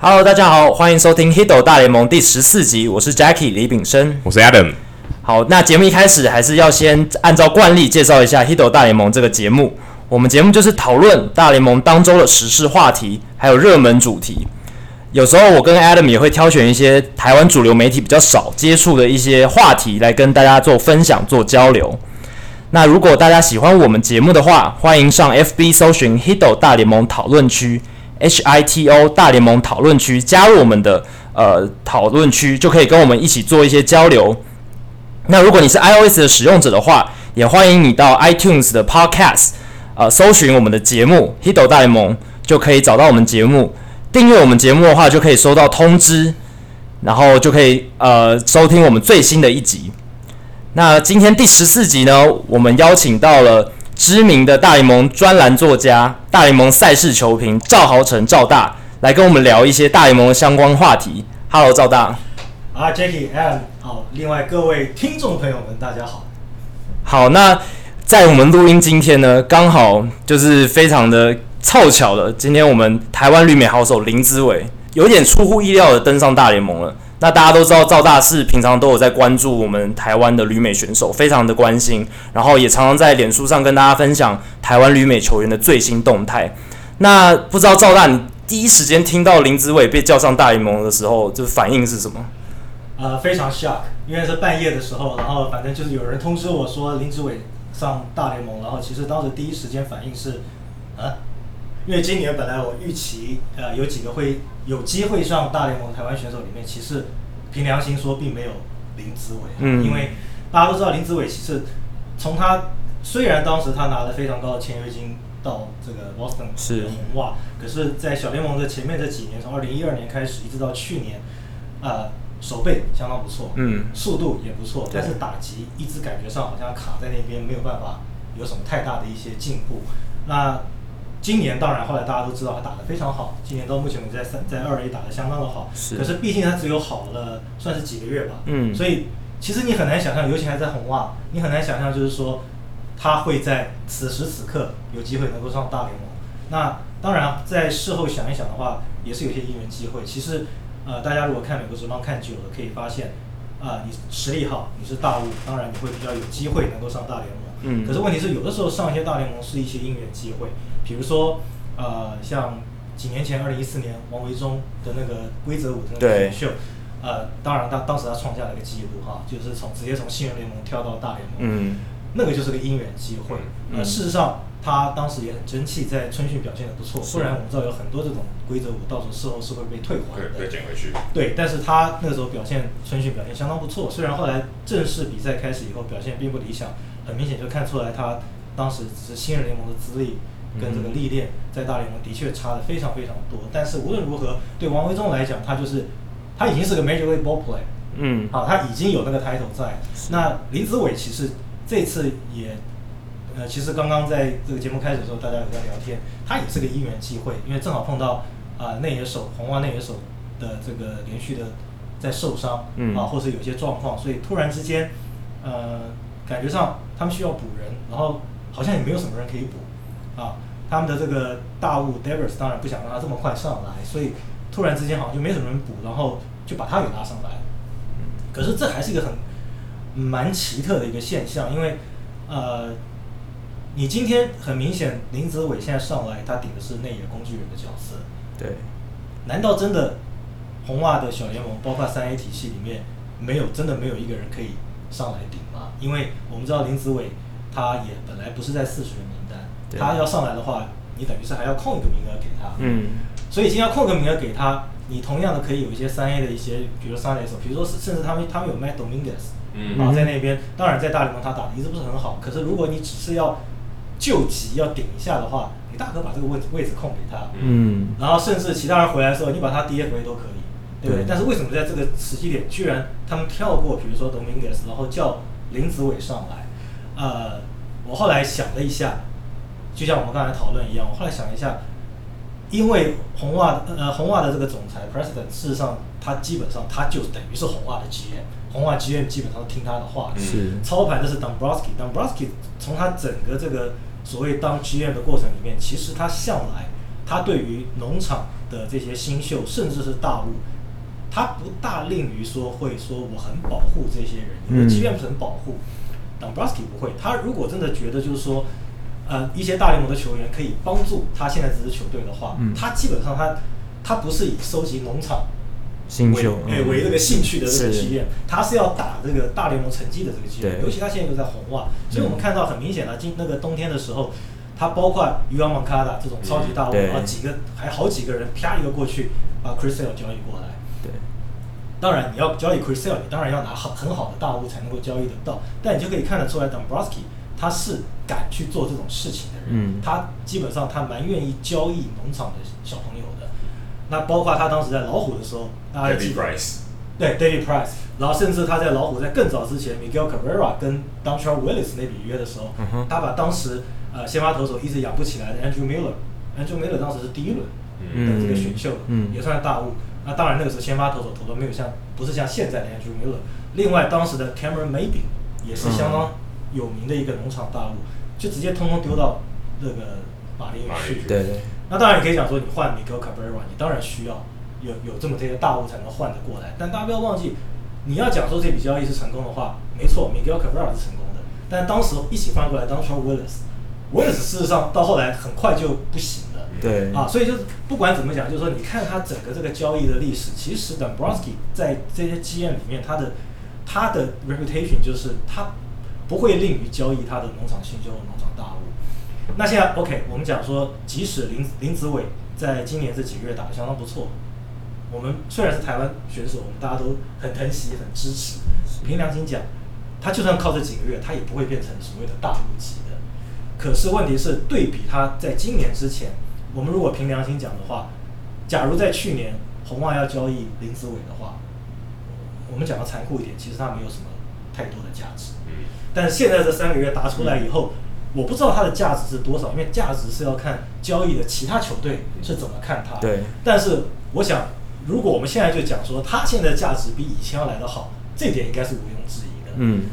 Hello，大家好，欢迎收听《Hito 大联盟》第十四集，我是 Jackie 李炳生，我是 Adam。好，那节目一开始还是要先按照惯例介绍一下《Hito 大联盟》这个节目。我们节目就是讨论大联盟当周的时事话题，还有热门主题。有时候我跟 Adam 也会挑选一些台湾主流媒体比较少接触的一些话题来跟大家做分享、做交流。那如果大家喜欢我们节目的话，欢迎上 FB 搜寻 Hito 大联盟讨论区，H I T O 大联盟讨论区，加入我们的呃讨论区，就可以跟我们一起做一些交流。那如果你是 iOS 的使用者的话，也欢迎你到 iTunes 的 Podcast，呃，搜寻我们的节目 Hito 大联盟，就可以找到我们节目。订阅我们节目的话，就可以收到通知，然后就可以呃收听我们最新的一集。那今天第十四集呢，我们邀请到了知名的大联盟专栏作家、大联盟赛事球评赵豪成赵大，来跟我们聊一些大联盟的相关话题。Hello，赵大。啊，Jackie，Adam，好，另外各位听众朋友们，大家好。好，那在我们录音今天呢，刚好就是非常的。凑巧了，今天我们台湾绿美好手林子伟有点出乎意料的登上大联盟了。那大家都知道赵大是平常都有在关注我们台湾的旅美选手，非常的关心，然后也常常在脸书上跟大家分享台湾旅美球员的最新动态。那不知道赵大，你第一时间听到林子伟被叫上大联盟的时候，这反应是什么？呃，非常 shock，因为是半夜的时候，然后反正就是有人通知我说林子伟上大联盟，然后其实当时第一时间反应是，啊。因为今年本来我预期，呃，有几个会有机会上大联盟台湾选手里面，其实凭良心说，并没有林子伟。嗯。因为大家都知道林子伟，其实从他虽然当时他拿了非常高的签约金到这个 Boston 是红袜，可是，在小联盟的前面这几年，从二零一二年开始一直到去年，呃，守备相当不错，嗯，速度也不错，但是打击一直感觉上好像卡在那边，没有办法有什么太大的一些进步。那今年当然，后来大家都知道他打得非常好。今年到目前为止在三在二 A 打得相当的好，是。可是毕竟他只有好了算是几个月吧，嗯。所以其实你很难想象，尤其还在红袜，你很难想象就是说他会在此时此刻有机会能够上大联盟。那当然，在事后想一想的话，也是有些因缘机会。其实呃，大家如果看美国职棒看久了，可以发现啊、呃，你实力好，你是大物，当然你会比较有机会能够上大联盟。嗯。可是问题是，有的时候上一些大联盟是一些因缘机会。比如说，呃，像几年前，二零一四年王维忠的那个规则舞的那个选秀，呃，当然他当时他创下了一个记录哈，就是从直接从新人联盟跳到大联盟，嗯，那个就是个因缘机会。呃，事实上他当时也很争气，在春训表现的不错，不然我们知道有很多这种规则舞到时候事后是会被退还的，对，被捡回去。对，但是他那个时候表现春训表现相当不错，虽然后来正式比赛开始以后表现并不理想，很明显就看出来他当时只是新人联盟的资历。跟这个历练在大联盟的确差的非常非常多，但是无论如何，对王维忠来讲，他就是他已经是个 Major League Ball Player，嗯，啊，他已经有那个 title 在。那林子伟其实这次也，呃，其实刚刚在这个节目开始的时候，大家有在聊天，他也是个因缘际会，因为正好碰到啊内野手红袜内野手的这个连续的在受伤，嗯，啊，或是有些状况，所以突然之间，呃，感觉上他们需要补人，然后好像也没有什么人可以补。啊，他们的这个大物 Devers 当然不想让他这么快上来，所以突然之间好像就没什么人补，然后就把他给拉上来。可是这还是一个很蛮奇特的一个现象，因为呃，你今天很明显林子伟现在上来，他顶的是内野工具人的角色。对。难道真的红袜的小联盟，包括三 A 体系里面，没有真的没有一个人可以上来顶吗？因为我们知道林子伟他也本来不是在四十人名单。他要上来的话，你等于是还要空一个名额给他。嗯。所以今天要空个名额给他，你同样的可以有一些三 A 的一些，比如三垒手，比如说甚至他们他们有 Matt Dominguez，嗯，啊在那边，当然在大联盟他打的一直不是很好，可是如果你只是要救急要顶一下的话，你大可把这个位置位置空给他。嗯。然后甚至其他人回来的时候，你把他 DFA 都可以，对不对？但是为什么在这个时机点，居然他们跳过，比如说 Dominguez，然后叫林子伟上来？呃，我后来想了一下。就像我们刚才讨论一样，我后来想一下，因为红袜呃红袜的这个总裁 President，事实上他基本上他就等于是红袜的 GM，红袜 GM 基本上听他的话，是。操盘的是 Dombrowski，Dombrowski 从他整个这个所谓当 GM 的过程里面，其实他向来他对于农场的这些新秀，甚至是大物，他不大吝于说会说我很保护这些人，因为即便很保护，Dombrowski 不会。他如果真的觉得就是说，呃，一些大联盟的球员可以帮助他现在这支球队的话，嗯、他基本上他他不是以收集农场新秀为、嗯、为这个兴趣的这个经验，他是要打这个大联盟成绩的这个经验。尤其他现在又在红袜，所以我们看到很明显的，今那个冬天的时候。他包括 Yoan Moncada 这种超级大物，然后几个还好几个人啪一个过去把 Chris Sale 交易过来。对，当然你要交易 Chris Sale，你当然要拿好很好的大物才能够交易得到。但你就可以看得出来，Dombrowski 他是敢去做这种事情的人。嗯，他基本上他蛮愿意交易农场的小朋友的。那包括他当时在老虎的时候，大家记得 David Price，对 David Price，然后甚至他在老虎在更早之前，Miguel Cabrera 跟 Dontrelle Willis 那笔约的时候，嗯、他把当时。呃，先发投手一直养不起来的 Andrew Miller，Andrew Miller 当时是第一轮的这个选秀，嗯嗯、也算是大物。那当然那个时候先发投手投的没有像，不是像现在的 Andrew Miller。另外，当时的 Cameron Maybin 也是相当有名的一个农场大物，就直接通通丢到那个马林鱼去。对对。那当然你可以讲说，你换 Miguel Cabrera，你当然需要有有这么这些大物才能换得过来。但大家不要忘记，你要讲说这笔交易是成功的话，没错，Miguel Cabrera 是成功的。但当时一起换过来 Dontrelle Willis。威尔斯事实上到后来很快就不行了，对啊，所以就是不管怎么讲，就是说你看他整个这个交易的历史，其实 Dombrowski 在这些经验里面，他的他的 reputation 就是他不会吝于交易他的农场新秀、农场大物。那现在 OK，我们讲说，即使林林子伟在今年这几个月打得相当不错，我们虽然是台湾选手，我们大家都很疼惜、很支持。凭良心讲，他就算靠这几个月，他也不会变成所谓的大物级的。可是问题是，对比他在今年之前，我们如果凭良心讲的话，假如在去年红袜要交易林子伟的话，我们讲的残酷一点，其实他没有什么太多的价值。但是现在这三个月打出来以后，我不知道它的价值是多少，因为价值是要看交易的其他球队是怎么看它。对。但是我想，如果我们现在就讲说他现在的价值比以前要来得好，这点应该是毋庸置疑的。嗯。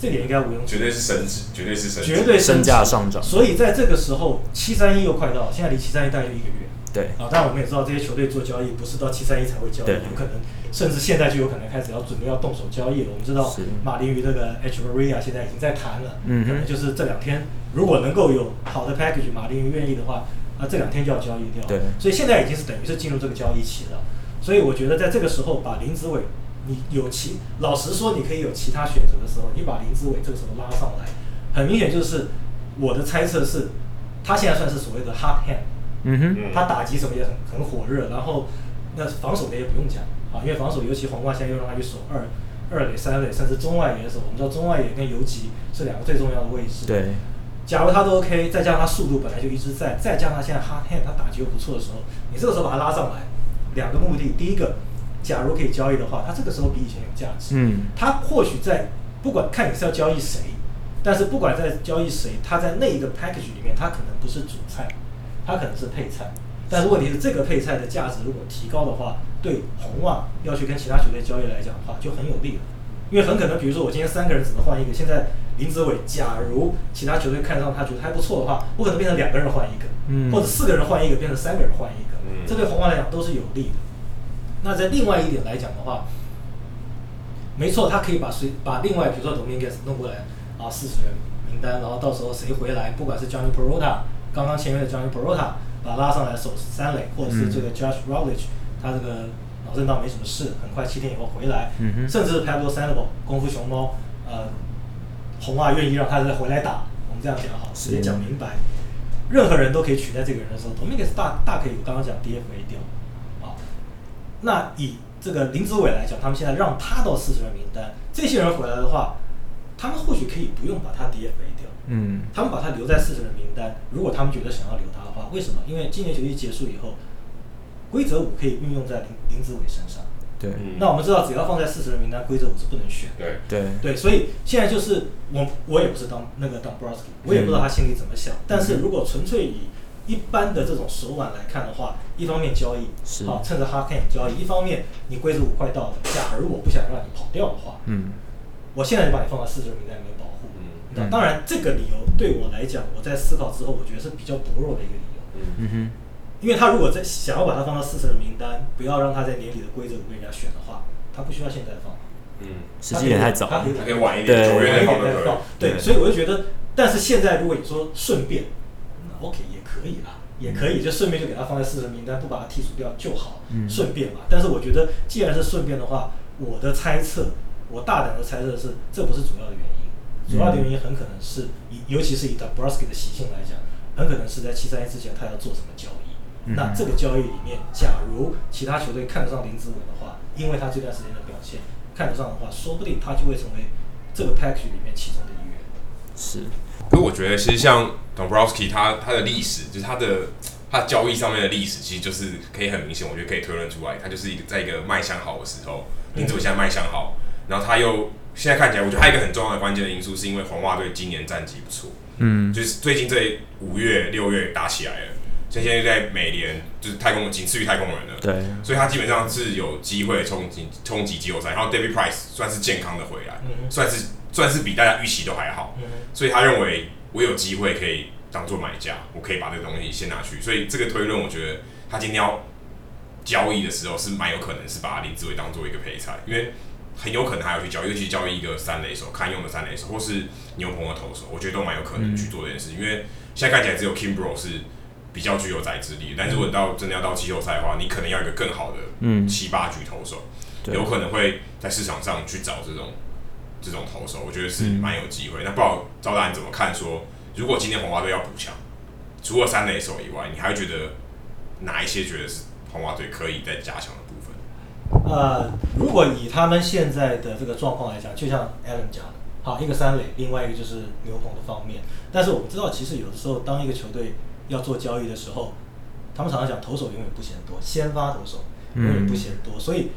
这点应该毋庸置疑，绝对是升值，绝对是升值，绝对身价上涨。所以在这个时候，七三一又快到了，现在离七三一大概一个月。对啊，当然我们也知道这些球队做交易不是到七三一才会交易，有可能甚至现在就有可能开始要准备要动手交易了。我们知道马林鱼这个 Hechavarria 现在已经在谈了，嗯，可能就是这两天如果能够有好的 package，马林鱼愿意的话，啊，这两天就要交易掉。对，所以现在已经是等于是进入这个交易期了。所以我觉得在这个时候把林子伟。你有其老实说，你可以有其他选择的时候，你把林子伟这个时候拉上来，很明显就是我的猜测是，他现在算是所谓的 hart hand，嗯哼，他打击什么也很很火热，然后那防守的也不用讲啊，因为防守尤其黄瓜现在又让他去守二二垒、三垒，甚至中外野的时候，我们知道中外野跟游击是两个最重要的位置。对，假如他都 OK，再加上他速度本来就一直在，再加上他现在 hot hand，他打击又不错的时候，你这个时候把他拉上来，两个目的，第一个。假如可以交易的话，他这个时候比以前有价值。嗯，他或许在不管看你是要交易谁，但是不管在交易谁，他在那一个 package 里面，他可能不是主菜，他可能是配菜。但是问题是，这个配菜的价值如果提高的话，对红袜要去跟其他球队交易来讲的话，就很有利了。因为很可能，比如说我今天三个人只能换一个，现在林子伟，假如其他球队看上他觉得还不错的话，我可能变成两个人换一个，嗯，或者四个人换一个变成三个人换一个，嗯，这对红袜来讲都是有利的。那在另外一点来讲的话，没错，他可以把谁把另外比如说 Dominguez 弄过来啊，四十人名单，然后到时候谁回来，不管是 Jhonny Peralta 刚刚签约的 Jhonny Peralta 把他拉上来守三垒，或者是这个 Josh Routledge 他这个脑震荡没什么事，很快七天以后回来，嗯、哼。甚至 Pablo Sandoval 功夫熊猫，呃，红袜愿意让他再回来打，我们这样讲好，直接讲明白，任何人都可以取代这个人的时候，Dominguez 大大可以刚刚讲 DFA 掉。那以这个林子伟来讲，他们现在让他到四十人名单，这些人回来的话，他们或许可以不用把他 DFA 掉，嗯，他们把他留在四十人名单。如果他们觉得想要留他的话，为什么？因为今年球季结束以后，规则五可以运用在林林子伟身上。对，那我们知道，只要放在四十人名单，规则五是不能选。对对对，所以现在就是我我也不是当那个 Dombrowski，我也不知道他心里怎么想。嗯、但是如果纯粹以一般的这种手腕来看的话，一方面交易，是好趁着 hot hand 交易；一方面你规则五快到了，假如我不想让你跑掉的话，嗯，我现在就把你放到四十人名单里面保护。嗯，当然这个理由对我来讲，我在思考之后，我觉得是比较薄弱的一个理由。嗯。哼，因为他如果在想要把他放到四十人名单，不要让他在年底的规则被人家选的话，他不需要现在放。嗯，时间也太早，他可以可以晚一点，九月再放就可以。对，所以我就觉得，但是现在如果你说顺便，那 OK 也可以啦，也可以就顺便就给他放在四十人名单，不把他剔除掉就好，顺便嘛。但是我觉得，既然是顺便的话，我的猜测，我大胆的猜测是，这不是主要的原因，主要的原因很可能是以，尤其是以 Dombrowski 的习性来讲，很可能是在七三一之前他要做什么交易。那这个交易里面，假如其他球队看得上林子伟的话，因为他这段时间的表现看得上的话，说不定他就会成为这个 package 里面其中的一员。是，可我觉得其实像 Dombrowski 他他的历史，就是他的他交易上面的历史，其实就是可以很明显，我觉得可以推论出来，他就是一个在一个卖相好的时候，林子伟现在卖相好，然后他又现在看起来，我觉得还有一个很重要的关键的因素，是因为红袜队今年战绩不错，嗯，就是最近这五月六月打起来了。现在在美联就是太空仅次于太空人了，对，所以他基本上是有机会冲击冲击季后赛。然后 David Price 算是健康的回来，嗯、算是算是比大家预期都还好，嗯、所以他认为我有机会可以当做买家，我可以把这个东西先拿去。所以这个推论，我觉得他今天要交易的时候是蛮有可能是把林志伟当做一个配菜，因为很有可能还要去交易，尤其交易一个三垒手，堪用的三垒手，或是牛棚的投手，我觉得都蛮有可能去做这件事。因为现在看起来只有 Kimbro 是。比较具有宰制力，但是如果到真的要到季后赛的话，你可能要一个更好的七八局投手，有可能会在市场上去找这种这种投手，我觉得是蛮有机会。那不知道赵大你怎么看说？如果今天红袜队要补强，除了三垒手以外，你还会觉得哪一些觉得是红袜队可以再加强的？呃，如果以他们现在的这个状况来讲，就像 Adam 讲的，好，一个三垒，另外一个就是牛棚的方面。但是我们知道，其实有的时候当一个球队要做交易的时候，他们常常讲投手永远不嫌多，先发投手永远不嫌多，嗯、所以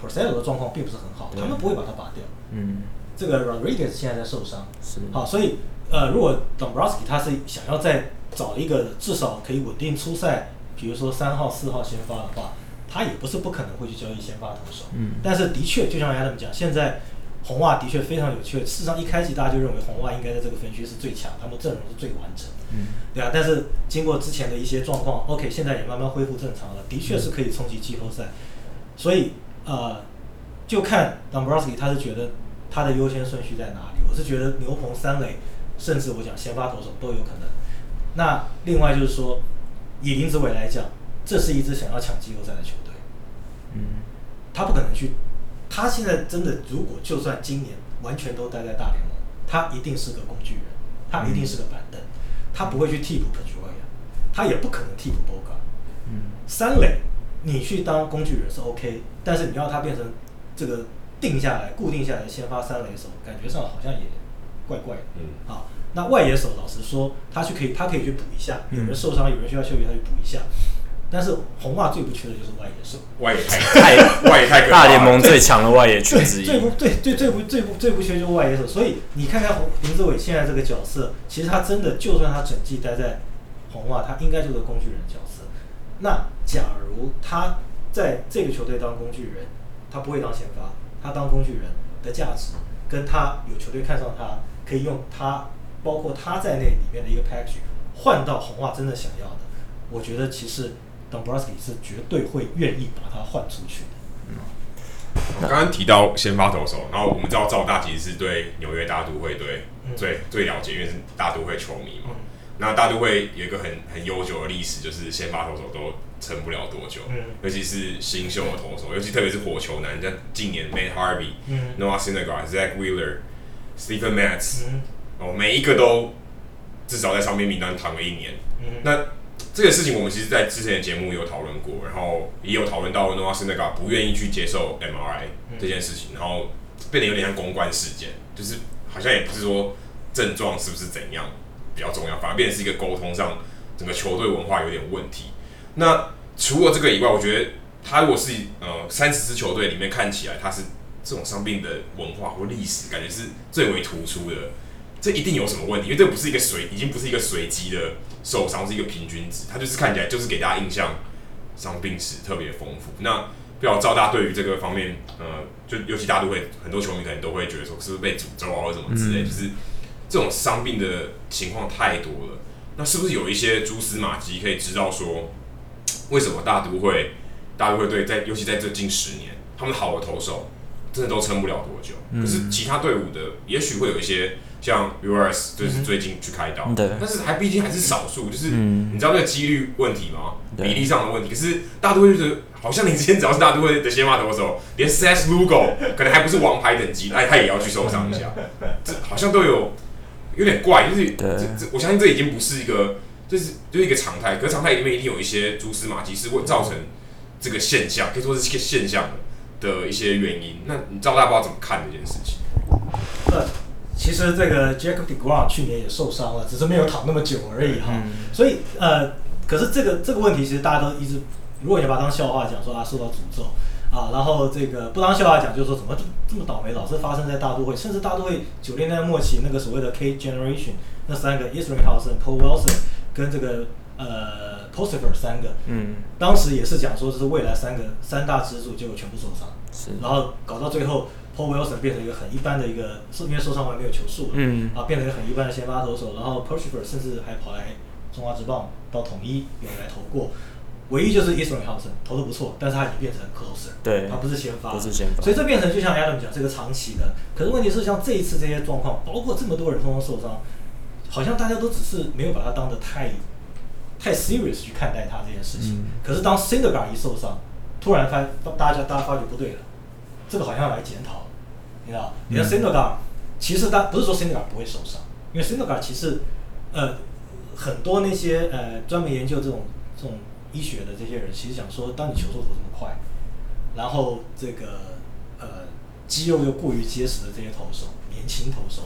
Porcello 的状况并不是很好，他们不会把它拔掉。嗯，这个 Rodriguez 现在在受伤，是好，所以呃，如果 Dombrowski 他是想要再找一个至少可以稳定出赛，比如说三号、四号先发的话，他也不是不可能会去交易先发投手。嗯，但是的确，就像 Adam 讲，现在。红袜的确非常有趣。事实上，一开始大家就认为红袜应该在这个分区是最强，他们阵容是最完整的，嗯，对啊。但是经过之前的一些状况，OK，现在也慢慢恢复正常了，的确是可以冲击季后赛。所以，呃，就看 Dombrowski 他是觉得他的优先顺序在哪里。我是觉得牛棚三垒，甚至我讲先发投手都有可能。那另外就是说，以林子伟来讲，这是一支想要抢季后赛的球队，嗯，他不可能去。他现在真的，如果就算今年完全都待在大联盟，他一定是个工具人，他一定是个板凳，他不会去替补 Pedroia，他也不可能替补 Bogaerts。嗯，三垒你去当工具人是 OK，但是你要他变成这个定下来、固定下来先发三垒手，感觉上好像也怪怪的。嗯，好，那外野手老实说，他去可以，他可以去补一下，有人受伤，有人需要休息，他去补一下。但是红袜最不缺的就是外野手，外野太太外野太 大联盟最强的外野群之一。最不对最最不最不最不缺就是外野手，所以你看看林子伟现在这个角色，其实他真的就算他整季待在红袜，他应该就是工具人角色。那假如他在这个球队当工具人，他不会当先发，他当工具人的价值，跟他有球队看上他，可以用他包括他在内里面的一个 package 换到红袜真的想要的，我觉得其实。Dombrowski 是绝对会愿意把他换出去的。嗯，我刚刚提到先发投手，然后我们知道赵大其实是对纽约大都会队最、嗯、最了解，因为是大都会球迷嘛。嗯、那大都会有一个很很悠久的历史，就是先发投手都撑不了多久，嗯、尤其是新秀的投手，尤其特别是火球男，像近年 Matt Harvey、嗯、Noah Syndergaard、Zack Wheeler、Stephen Matz，哦，每一个都至少在伤病名单躺了一年。嗯、那这个事情我们其实，在之前的节目有讨论过，然后也有讨论到 Noah Syndergaard 不愿意去接受 MRI 这件事情，然后变得有点像公关事件，就是好像也不是说症状是不是怎样比较重要，反而变成是一个沟通上整个球队文化有点问题。那除了这个以外，我觉得他如果是呃三十支球队里面看起来他是这种伤病的文化或历史，感觉是最为突出的。这一定有什么问题，因为这不是一个随，已经不是一个随机的受伤，是一个平均值。它就是看起来就是给大家印象，伤病史特别丰富。那不知道赵大对于这个方面，呃，就尤其大都会很多球迷可能都会觉得说，是不是被诅咒啊，或者什么之类，嗯、就是这种伤病的情况太多了。那是不是有一些蛛丝马迹可以知道说，为什么大都会大都会队在尤其在这近十年，他们好的投手真的都撑不了多久？嗯、可是其他队伍的也许会有一些。像 Urias 就是最近去开刀，对，但是还毕竟还是少数，就是你知道那个几率问题吗？比例上的问题。可是大都会就是，好像你之前只要是大都会的先发投手，连 Seth Lugo 可能还不是王牌等级，哎，他也要去受伤一下，这好像都有有点怪，就是 这这，我相信这已经不是一个，就是就是一个常态。可是常态里面一定有一些蛛丝马迹是会造成这个现象，可以说是这个现象的一些原因。那你知道大家不知道怎么看这件事情？其实这个 Jacob deGrom 去年也受伤了，只是没有躺那么久而已哈。嗯、所以呃，可是这个这个问题其实大家都一直，如果你把它当笑话讲，说啊受到诅咒。啊，然后这个不当笑话讲，就是说怎么这么倒霉，老是发生在大都会，甚至大都会九零年代末期那个所谓的 K Generation 那三个 Isringhausen、Paul Wilson 跟这个呃 Posipher 三个，嗯，当时也是讲说这是未来三个三大支柱，结果全部受伤，是，然后搞到最后。Paul Wilson 变成一个很一般的一个，因为受伤完没有球速了，嗯，啊，变成一个很一般的先发投手。然后 Posipher 甚至还跑来中华职棒到统一有来投过，唯一就是 Isringhausen 投的不错，但是他已经变成 closer，对，他不是先发，不是先发，所以这变成就像 Adam 讲，这个长期的。可是问题是，像这一次这些状况，包括这么多人通通受伤，好像大家都只是没有把他当得太太 serious 去看待他这件事情。嗯、可是当 Syndergaard 一受伤，突然发大家大家发觉不对了，这个好像要来检讨。你知道，你看 Syndergaard 其实他不是说 Syndergaard 不会受伤，因为 Syndergaard 其实，呃，很多那些呃专门研究这种这种医学的这些人，其实想说，当你球速投这么快，然后这个呃肌肉又过于结实的这些投手，年轻投手，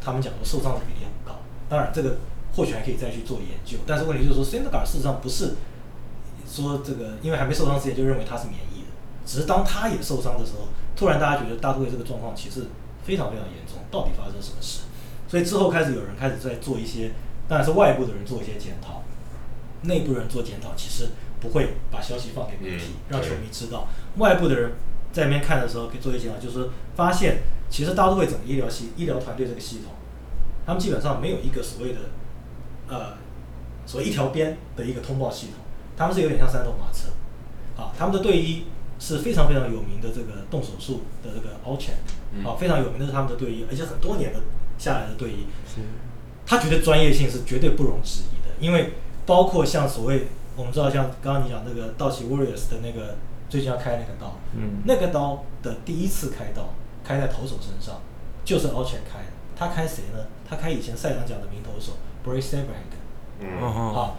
他们讲说受伤的比例很高。当然，这个或许还可以再去做研究，但是问题就是说，Syndergaard 事实上不是说这个因为还没受伤之前就认为他是免疫的，只是当他也受伤的时候。突然，大家觉得大都会这个状况其实非常非常严重，到底发生什么事？所以之后开始有人开始在做一些，当然是外部的人做一些检讨，内部人做检讨，其实不会把消息放给媒体，让球迷知道。外部的人在那边看的时候，可以做一些检讨，就是发现其实大都会整个医疗系医疗团队这个系统，他们基本上没有一个所谓的呃所谓一条边的一个通报系统，他们是有点像三头马车，啊，他们的队医。是非常非常有名的这个动手术的这个 Alchek，啊，非常有名的是他们的队医，而且很多年的下来的队医，他觉得专业性是绝对不容置疑的，因为包括像所谓我们知道像刚刚你讲那个道奇 Warriors 的那个最近要开那个刀，嗯，那个刀的第一次开刀开在投手身上，就是 Alchek 开的，他开谁呢？他开以前赛扬奖的名投手 Bryce Saberhagen，嗯，好。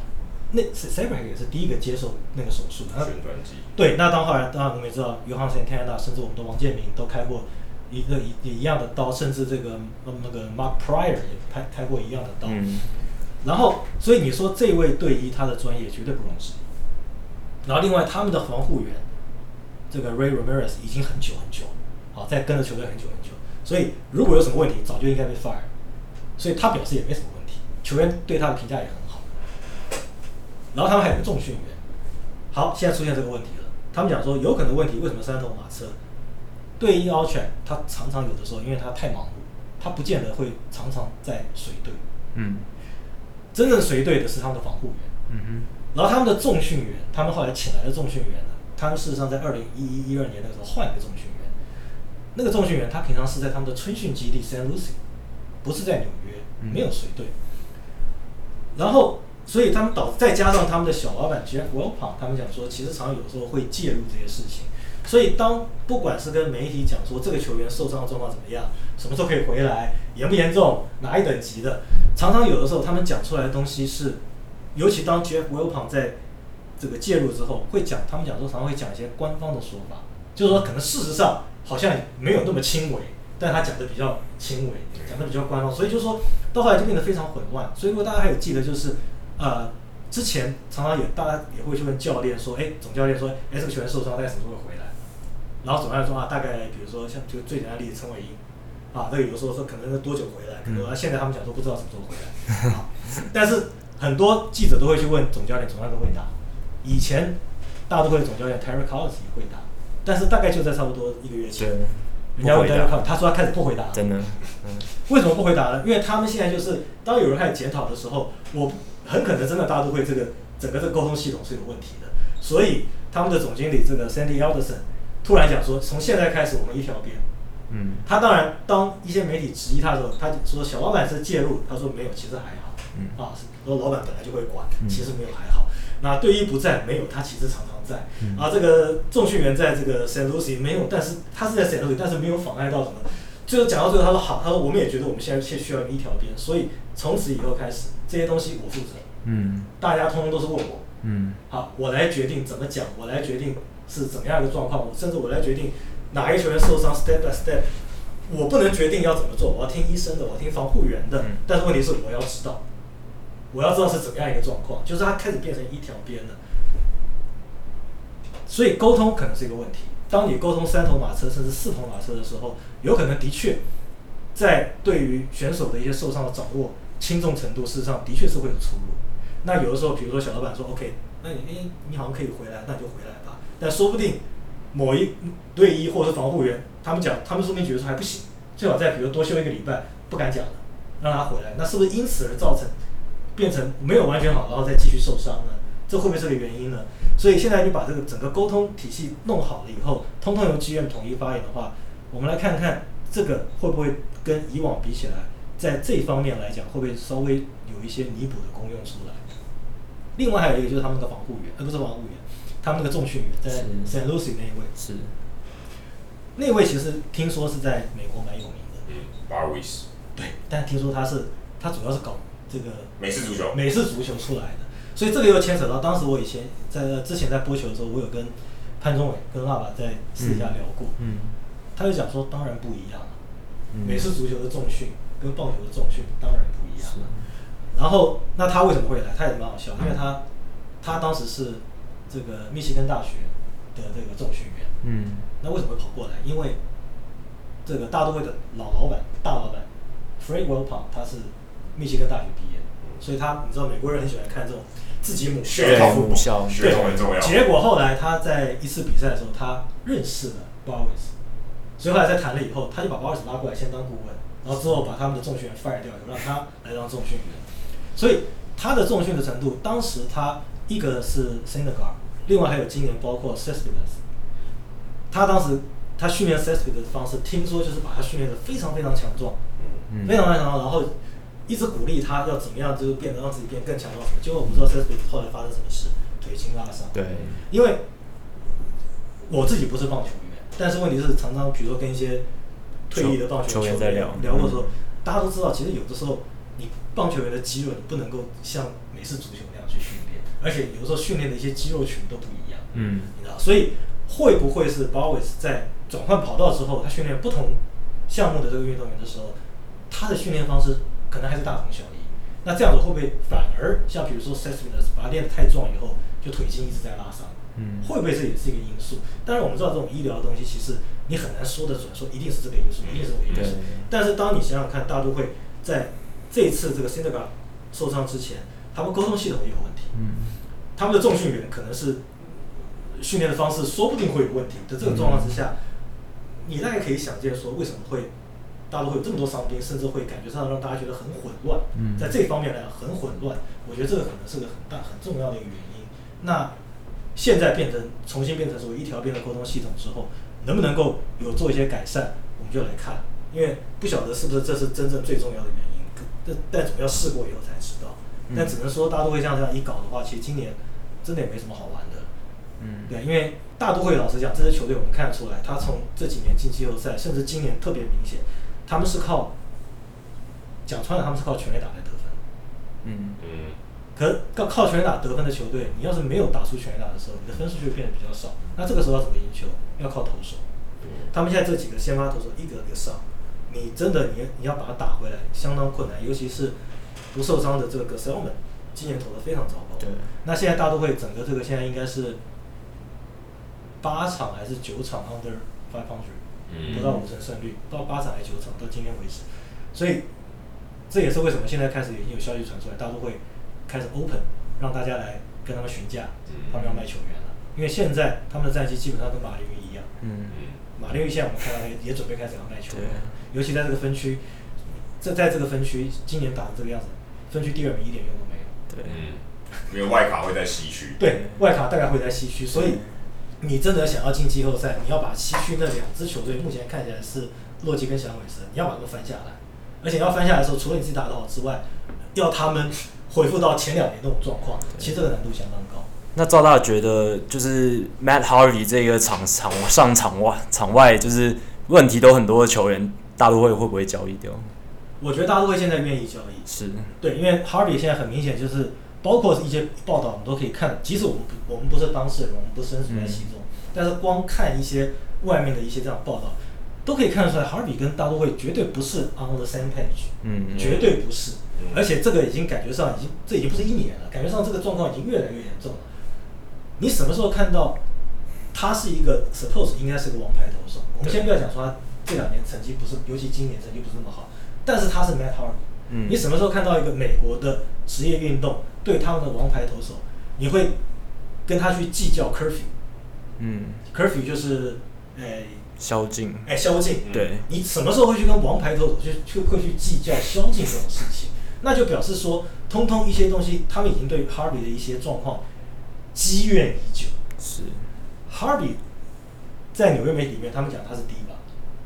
那 Saberhagen 也是第一个接受那个手术的。旋转机。对，那当后来，当然我们也知道，Johan Santana，甚至我们的王建民都开过一个一一样的刀，甚至这个那个 Mark Prior 也开开过一样的刀。嗯。然后，所以你说这位队医他的专业绝对不容置疑。然后，另外他们的防护员，这个 Ray Ramirez 已经很久很久，好在跟着球队很久很久，所以如果有什么问题，早就应该被 fire。所以他表示也没什么问题，球员对他的评价也很好。然后他们还有个重训员，好，现在出现这个问题了。他们讲说有可能问题，为什么三头马车？队医 Alchek 他常常有的时候，因为他太忙碌，他不见得会常常在随队。嗯。真正随队的是他们的防护员。嗯哼。然后他们的重训员，他们后来请来的重训员呢，他们事实上在二零一一一二年那个时候换一个重训员。那个重训员他平常是在他们的春训基地 Saint Lucie，不是在纽约，没有随队。然后。所以他们导再加上他们的小老板 Jeff Wilpon，他们讲说，其实常常有时候会介入这些事情。所以当不管是跟媒体讲说这个球员受伤的状况怎么样，什么时候可以回来，严不严重，哪一等级的，常常有的时候他们讲出来的东西是，尤其当 Jeff Wilpon 在这个介入之后，会讲他们讲说常常会讲一些官方的说法，就是说可能事实上好像没有那么轻微，但他讲的比较轻微，讲的比较官方，所以就是说到后来就变得非常混乱。所以如果大家还有记得就是。呃，之前常常有大家也会去问教练说，哎，总教练说，哎，这个球员受伤，大概什么时候会回来？然后总教练说啊，大概比如说像就最简单的例子，陈伟英，啊，那个有的时候说可能是多久回来？可能啊，现在他们讲说不知道什么时候回来。啊，但是很多记者都会去问总教练，总教练都会答。以前大都会的总教练 Terry Collins 也会答，但是大概就在差不多一个月前，人家问 Terry Collins，他说他开始不回答。真的？嗯。为什么不回答呢？因为他们现在就是当有人开始检讨的时候，我。很可能真的大都会这个整个这个沟通系统是有问题的，所以他们的总经理这个 Sandy Alderson 突然讲说，从现在开始我们一条边。嗯，他当然当一些媒体质疑他的时候，他说小老板是介入，他说没有，其实还好。嗯啊，说老板本来就会管，其实没有还好。嗯、那队医不在，没有，他其实常常在。嗯、啊，这个众训员在这个 Saint Lucie 没有，但是他是在 Saint Lucie，但是没有妨碍到什么。最后讲到最后，他说好，他说我们也觉得我们现在现需要一条边，所以从此以后开始这些东西我负责。嗯，大家通通都是问我。嗯，好，我来决定怎么讲，我来决定是怎么样一个状况，我甚至我来决定。哪一个球员受伤？Step by step，我不能决定要怎么做，我要听医生的，我要听防护员的。嗯、但是问题是，我要知道，我要知道是怎么样一个状况，就是他开始变成一条边了。所以沟通可能是一个问题。当你沟通三头马车甚至四头马车的时候，有可能的确在对于选手的一些受伤的掌握轻重程度，事实上的确是会有出入。那有的时候，比如说小老板说：“OK，那你诶，你好像可以回来，那就回来吧。”但说不定。某一队医或者是防护员，他们讲，他们说明觉得说还不行，最好再比如多休一个礼拜，不敢讲了，让他回来，那是不是因此而造成变成没有完全好，然后再继续受伤呢？这会不会是个原因呢？所以现在你把这个整个沟通体系弄好了以后，通通由 GM 统一发言的话，我们来看看这个会不会跟以往比起来，在这方面来讲会不会稍微有一些弥补的功用出来？另外还有一个就是他们的防护员，呃不是防护员。他们那个重训员在 Saint Lucie 那一位。是，那位其实听说是在美国蛮有名的，嗯，Barwies，对，但听说他是他主要是搞这个美式足球，美式足球出来的，所以这个又牵扯到当时我以前在之前在播球的时候，我有跟潘宗伟跟爸爸在私下聊过，嗯，嗯。他就讲说当然不一样了，嗯、美式足球的重训跟棒球的重训当然不一样了，然后那他为什么会来？他也蛮好笑，因为他、嗯、他当时是。这个密歇根大学的这个重训员，嗯，那为什么会跑过来？因为这个大都会的老老板大老板 Fred Wilpon 他是密歇根大学毕业的，所以他你知道美国人很喜欢看这种自己母校，对母校，对，很重要。结果后来他在一次比赛的时候，他认识了 Barwies，所以后来在谈了以后，他就把 Barwies 拉过来先当顾问，然后之后把他们的重训员 fire 掉，让他来当重训员。所以他的重训的程度，当时他。一个是 Syndergaard，另外还有今年包括 Cespedes，他当时他训练 Cespedes 的方式，听说就是把他训练的非常非常强壮，嗯、非常非常强壮，然后一直鼓励他要怎么样，就是变得让自己变更强壮。结果我不知道 Cespedes 后来发生什么事，腿筋拉伤。对，因为我自己不是棒球员，但是问题是常常比如说跟一些退役的棒球球员在聊聊过的时候，大家都知道，其实有的时候你棒球员的肌肉你不能够像美式足球那样去训练。而且有时候训练的一些肌肉群都不一样，嗯，你知道，所以会不会是 Barwies 在转换跑道之后，他训练不同项目的这个运动员的时候，他的训练方式可能还是大同小异？那这样子会不会反而像比如说 Cespedes 把他练得太壮以后，就腿筋一直在拉伤？嗯，会不会这也是一个因素？当然我们知道这种医疗的东西，其实你很难说得准，说一定是这个因素，一定是这个因素。但是当你想想看，大都会在这一次这个 Syndergaard 受伤之前。他们沟通系统也有问题，嗯，他们的重训员可能是训练的方式说不定会有问题。在这种状况之下，你大概可以想见说，为什么会大陆会有这么多伤兵，甚至会感觉上让大家觉得很混乱。嗯，在这方面来讲很混乱，我觉得这个可能是个很大很重要的一个原因。那现在变成重新变成说一条边的沟通系统之后，能不能够有做一些改善，我们就来看，因为不晓得是不是这是真正最重要的原因。但但总要试过以后才知道。但只能说大都会这样这样一搞的话，其实今年真的也没什么好玩的。嗯，对，因为大都会老实讲，这支球队我们看得出来，他从这几年进季后赛，甚至今年特别明显，他们是靠讲穿了，他们是靠全垒打来得分。嗯嗯。可靠靠全垒打得分的球队，你要是没有打出全垒打的时候，你的分数就会变得比较少。那这个时候要怎么赢球？要靠投手。他们现在这几个先发投手一个一个上，你真的你你要把它打回来相当困难，尤其是。不受伤的这个 Gsellman 今年投的非常糟糕。对。那现在大都会整个这个现在应该是八场还是九场 under five hundred，嗯，不到五成胜率，到八场还是九场，到今天为止。所以这也是为什么现在开始已经有消息传出来，大都会开始 open 让大家来跟他们询价，他们要卖球员了。因为现在他们的战绩基本上跟马林鱼一样。嗯。马林鱼现在我们看到也也准备开始要卖球员，尤其在这个分区，这在这个分区今年打的这个样子。分区第二名一点用都没有，对，嗯，因为外卡会在西区。对，外卡大概会在西区，所以你真的想要进季后赛，你要把西区那两支球队目前看起来是洛基跟响尾蛇，你要把它们翻下来，而且要翻下来的时候，除了你自己打得好之外，要他们恢复到前两年那种状况，其实这个难度相当高。那赵大觉得，就是 Matt Harvey 这个场场上场外场外就是问题都很多的球员，大都会会不会交易掉？我觉得大都会现在愿意交易，是。对，因为 Harvey 现在很明显就是，包括一些报道我们都可以看，即使我们不我们不是当事人，我们不身处在其中，嗯、但是光看一些外面的一些这样报道，都可以看得出来，Harvey 跟大都会绝对不是 on the same page，嗯，嗯，绝对不是，而且这个已经感觉上已经这已经不是一年了，感觉上这个状况已经越来越严重了。你什么时候看到他是一个 suppose 应该是个王牌投手？我们先不要讲说他这两年成绩不是，尤其今年成绩不是那么好。但是他是 Matt Harvey，嗯，你什么时候看到一个美国的职业运动对他们的王牌投手，你会跟他去计较 curfew？嗯，curfew 就是诶宵禁，哎宵禁，对，你什么时候会去跟王牌投手去去会去计较宵禁这种事情？那就表示说，通通一些东西，他们已经对 Harvey 的一些状况积怨已久。是，Harvey 在纽约媒体里面，他们讲他是 Diva，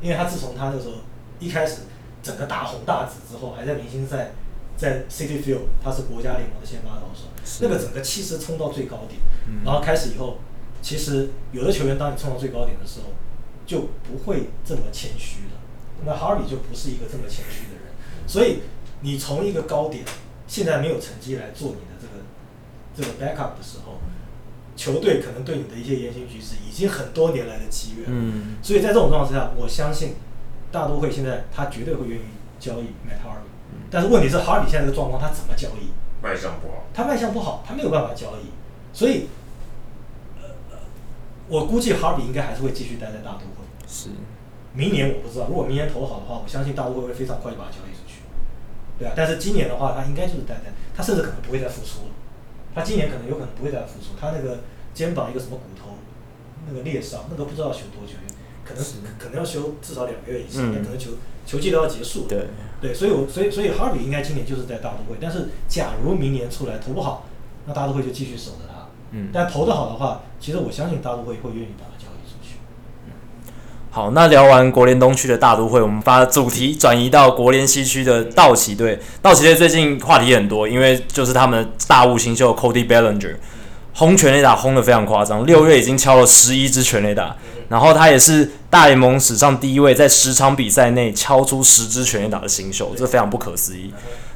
因为他自从他那时候一开始。整个大红大紫之后，还在明星赛，在 City Field，他是国家联盟的先发投手，那个整个气势冲到最高点，嗯、然后开始以后，其实有的球员当你冲到最高点的时候，就不会这么谦虚了。那 Harvey 就不是一个这么谦虚的人，所以你从一个高点，现在没有成绩来做你的这个这个 backup 的时候，球队可能对你的一些言行举止已经很多年来的积怨。嗯，所以在这种状况之下，我相信。大都会现在他绝对会愿意交易 Matt Harvey，但是问题是 Harvey 现在这个状况他怎么交易？卖相不好。他卖相不好，他没有办法交易，所以，呃，我估计 Harvey 应该还是会继续待在大都会。是。明年我不知道，如果明年投好的话，我相信大都会会非常快就把他交易。对啊，但是今年的话，他应该就是待在，他甚至可能不会再复出了。他今年可能有可能不会再复出，他那个肩膀一个什么骨头那个裂伤，那个不知道修多久。可能是可能要修至少两个月以上，嗯、可能球球季都要结束了。对对，所以我所以所以 Harvey 应该今年就是在大都会，但是假如明年出来投不好，那大都会就继续守着他。嗯，但投的好的话，其实我相信大都会会愿意把他交易出去。嗯，好，那聊完国联东区的大都会，我们把主题转移到国联西区的道奇队。道奇队最近话题很多，因为就是他们大物新秀 Cody Bellinger。轰全垒打轰得非常夸张，六月已经敲了十一支全垒打，然后他也是大联盟史上第一位在十场比赛内敲出十支全垒打的新秀，这非常不可思议。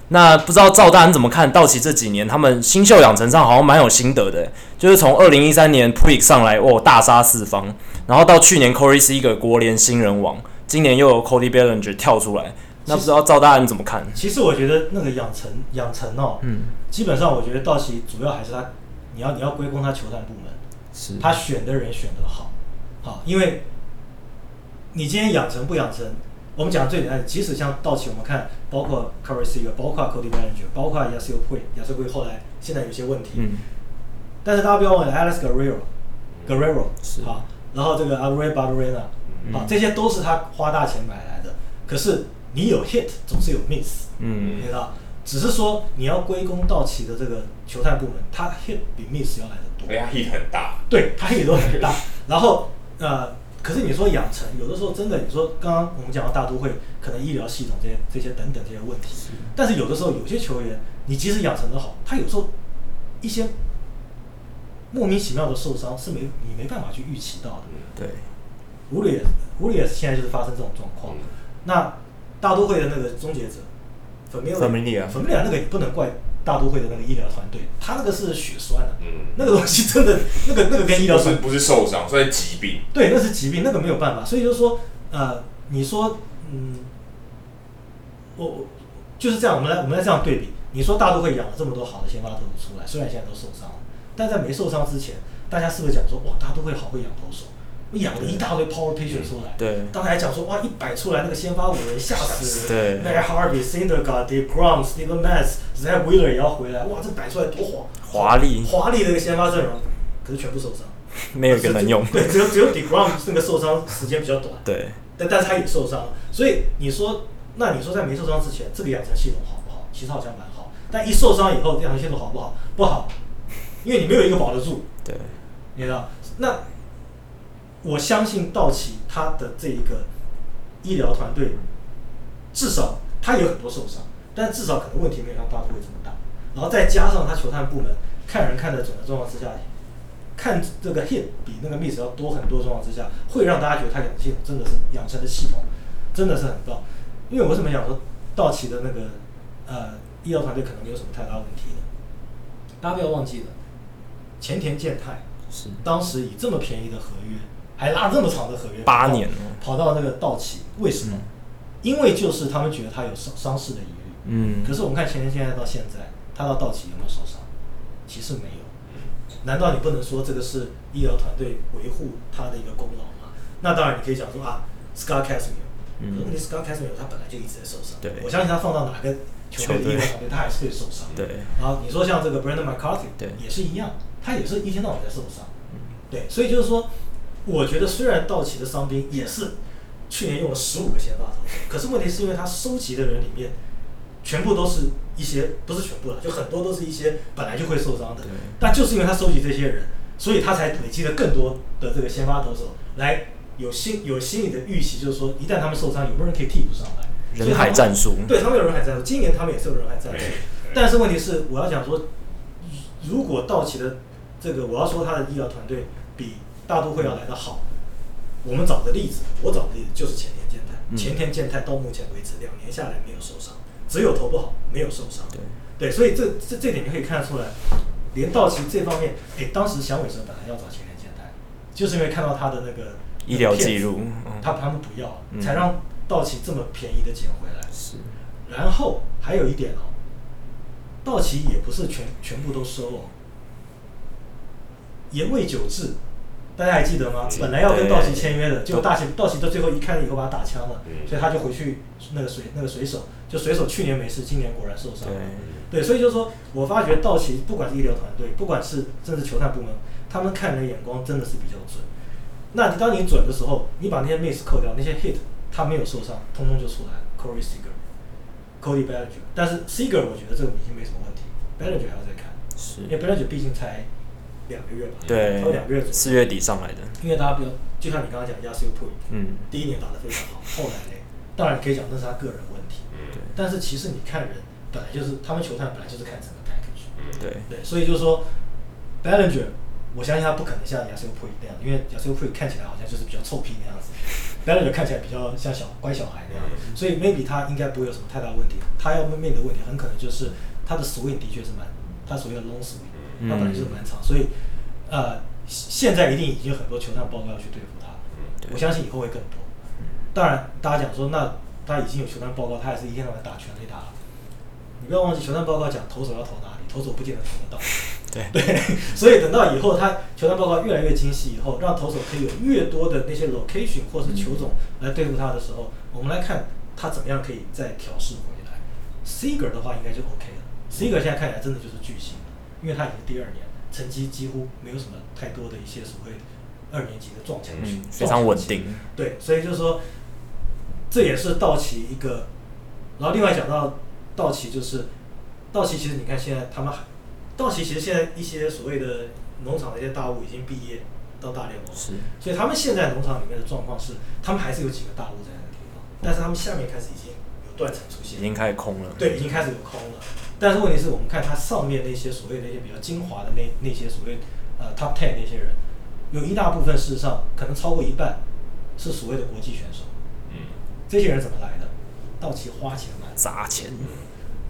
那不知道赵大人怎么看？道奇这几年他们新秀养成上好像蛮有心得的，就是从二零一三年 Puig 上来哦大杀四方，然后到去年 Corey Seager 国联新人王，今年又有 Cody Bellinger 跳出来，那不知道赵大人怎么看？其实我觉得那个养成养成哦，嗯，基本上我觉得道奇主要还是他。你要你要归功他球探部门，是他选的人选得好，好，因为你今天养成不养成，我们讲的最简单，即使像道奇，我们看包括 Corey Seager，包括 Cody Bellinger，包括 Yasiel Puig，Yasiel Puig 后来现在有些问题，嗯，但是大家不要忘了 Alex Guerrero，Guerrero，是好，然后这个 Arturo Barrera，好，这些都是他花大钱买来的，可是你有 hit 总是有 miss，嗯，知道。只是说你要归功道奇的这个球探部门，他 hit 比 miss 要来的多。哎呀，hit 很大。对，他 hit 都很大。然后呃，可是你说养成，有的时候真的，你说刚刚我们讲到大都会可能医疗系统这些这些等等这些问题，是但是有的时候有些球员，你即使养成的好，他有时候一些莫名其妙的受伤是没你没办法去预期到的。对，乌里乌里也是现在就是发生这种状况。嗯、那大都会的那个终结者。粉米利亚，粉米利亚那个也不能怪大都会的那个医疗团队，他那个是血栓啊，嗯，那个东西真的，那个那个跟医疗不是受伤，所以疾病，对，那是疾病，那个没有办法，所以就是说，呃，你说，嗯，我我就是这样，我们来我们来这样对比，你说大都会养了这么多好的先发投手出来，虽然现在都受伤了，但在没受伤之前，大家是不是讲说，哇，大都会好会养投手？养了一大堆 power pitcher 出来，对，刚才讲说哇，一摆出来那个先发五人吓死。人，对，那个 Harvey、Syndergaard、DeGrom、Steven Matz、Zack Wheeler 也要回来，哇，这摆出来多华华丽。华丽的一个先发阵容，可是全部受伤，没有一个能用，对，只有只有 DeGrom 那个受伤时间比较短，对，但但是他也受伤，所以你说那你说在没受伤之前，这个养成系统好不好？其实好像蛮好，但一受伤以后，养成系统好不好？不好，因为你没有一个保得住。对，你知道？那我相信道奇他的这一个医疗团队，至少他有很多受伤，但至少可能问题没有像大都会这么大。然后再加上他球探部门看人看得准的状况之下，看这个 hit 比那个 miss 要多很多状况之下，会让大家觉得他养成系统真的是养成的系统，真的是很棒。因为我为什么想说道奇的那个呃医疗团队可能没有什么太大问题的？大家不要忘记了，前田健太是当时以这么便宜的合约，还拉这么长的合约，八年跑到那个道奇，为什么？嗯、因为就是他们觉得他有伤伤势的疑虑。嗯。可是我们看前天现在到现在，他到道奇有没有受伤？其实没有。难道你不能说这个是医疗团队维护他的一个功劳吗？那当然你可以讲说啊是 Scott Kazmir 他本来就一直在受伤。对。我相信他放到哪个球队的医疗团队，他还是会受伤。对。然后你说像这个 Brandon McCarthy，对，也是一样，他也是一天到晚在受伤。嗯。对，所以就是说，我觉得虽然道奇的伤兵也是去年用了十五个先发投手，可是问题是因为他收集的人里面。全部都是一些，不是全部了，就很多都是一些本来就会受伤的。对。但就是因为他收集这些人，所以他才累积了更多的这个先发投手，来有心有心理的预期，就是说一旦他们受伤，有没有人可以替补上来？人海战术。对，他们有人海战术，今年他们也是有人海战术。但是问题是，我要讲说，如果道奇的这个，我要说他的医疗团队比大都会要来的好，我们找的例子，我找的例子就是前田健太。嗯、前田健太到目前为止两年下来没有受伤。只有投不好，没有受伤。对，对，所以这这这点你可以看得出来，连道奇这方面，哎，当时响尾蛇本来要找前田健太，就是因为看到他的那个医疗记录，他他们不要，才让道奇这么便宜的捡回来。是，然后还有一点哦，道奇也不是全全部都收哦，言未久志。大家还记得吗？本来要跟道奇签约的，结果大奇道奇到最后一看了以后把他打枪了，所以他就回去那个水那个水手，就水手去年没事，今年果然受伤了。对，所以就是说我发觉道奇不管是医疗团队，不管是甚至球探部门，他们看人的眼光真的是比较准。那你当你准的时候，你把那些 miss 扣掉，那些 hit 他没有受伤，通通就出来。Corey Seager，Cody Bellinger，但是 Seager 我觉得这个已经没什么问题，Bellinger 还要再看，是因为 Bellinger 毕竟才。两个月吧，对，两个月左右，四月底上来的。因为大家不要，就像你刚刚讲，Yasiel Puig，嗯，第一年打得非常好，后来呢，当然可以讲那是他个人问题，嗯，对。但是其实你看人，本来就是他们球探本来就是看整个 package，嗯，对，对。所以就是说 Ballinger，我相信他不可能像 Yasiel Puig 那样，因为 Yasiel Puig 看起来好像就是比较臭屁那样子，Ballinger 看起来比较像小乖小孩那样，所以 maybe 他应该不会有什么太大问题。他要面对的问题很可能就是他的 swing 的确是蛮，他所谓的 long swing。他本来就是蛮长，所以，呃，现在一定已经有很多球探报告要去对付他。我相信以后会更多。当然，大家讲说，那他已经有球探报告，他也是一天到晚打全垒打。你不要忘记，球探报告讲投手要投哪里，投手不见得投得到。对 对，所以等到以后他球探报告越来越精细以后，让投手可以有越多的那些 location 或是球种来对付他的时候，我们来看他怎么样可以再调试回来。Seager 的话应该就 OK 了。Seager 现在看起来真的就是巨星。因为他已经第二年，成绩几乎没有什么太多的一些所谓二年级的撞墙期，非常稳定。对，所以就是说，这也是道奇一个。然后另外讲到道奇，就是道奇其实你看现在他们还，道奇其实现在一些所谓的农场的一些大物已经毕业到大联盟，是。所以他们现在农场里面的状况是，他们还是有几个大物在那个地方，但是他们下面开始已经有断层出现，已经开始空了。对，已经开始有空了。但是问题是我们看它上面那些所谓的那些比较精华的那那些所谓呃 top ten 那些人，有一大部分事实上可能超过一半是所谓的国际选手。嗯，这些人怎么来的？道奇花钱买，砸钱。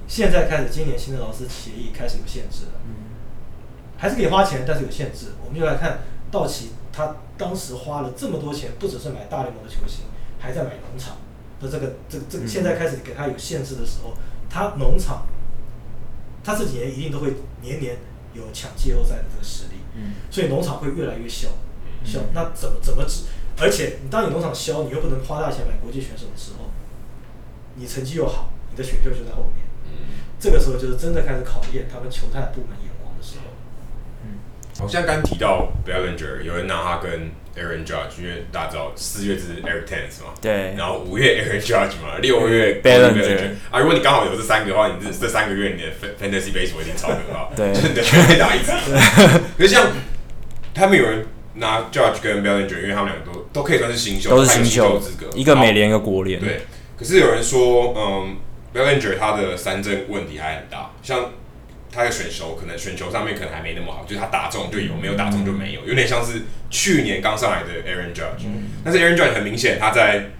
现在开始，今年新的劳资协议开始有限制了。嗯，还是可以花钱，但是有限制。我们就来看道奇，他当时花了这么多钱，不只是买大联盟的球星，还在买农场的这个这个这个。现在开始给他有限制的时候，他农场。他这几年一定都会年年有抢季后赛的这个实力，嗯，所以农场会越来越小，小，那怎么怎么治？而且你当你农场小，你又不能花大钱买国际选手的时候，你成绩又好，你的选秀就在后面，嗯，这个时候就是真的开始考验他们球探部门眼光的时候，嗯，好像刚提到 Bellinger，有人拿他跟 Aaron Judge，因为大家知道四月是 Eric Thames 嘛，对，然后五月 Aaron Judge 嘛，六月 Bellinger 啊，如果你刚好有这三个的话，你这这三个月你的 Fantasy Baseball 一定超很好，对，你的全垒打一直。可是像他们有人拿 Judge 跟 Bellinger，因为他们两个都都可以算是新秀，都是新秀资格，一个美联一个国联，对。可是有人说，嗯，Bellinger 他的三振问题还很大，像。他的选球可能选球上面可能还没那么好，就是他打中就有，没有打中就没有，有点像是去年刚上来的 Aaron Judge。但是 Aaron Judge 很明显他在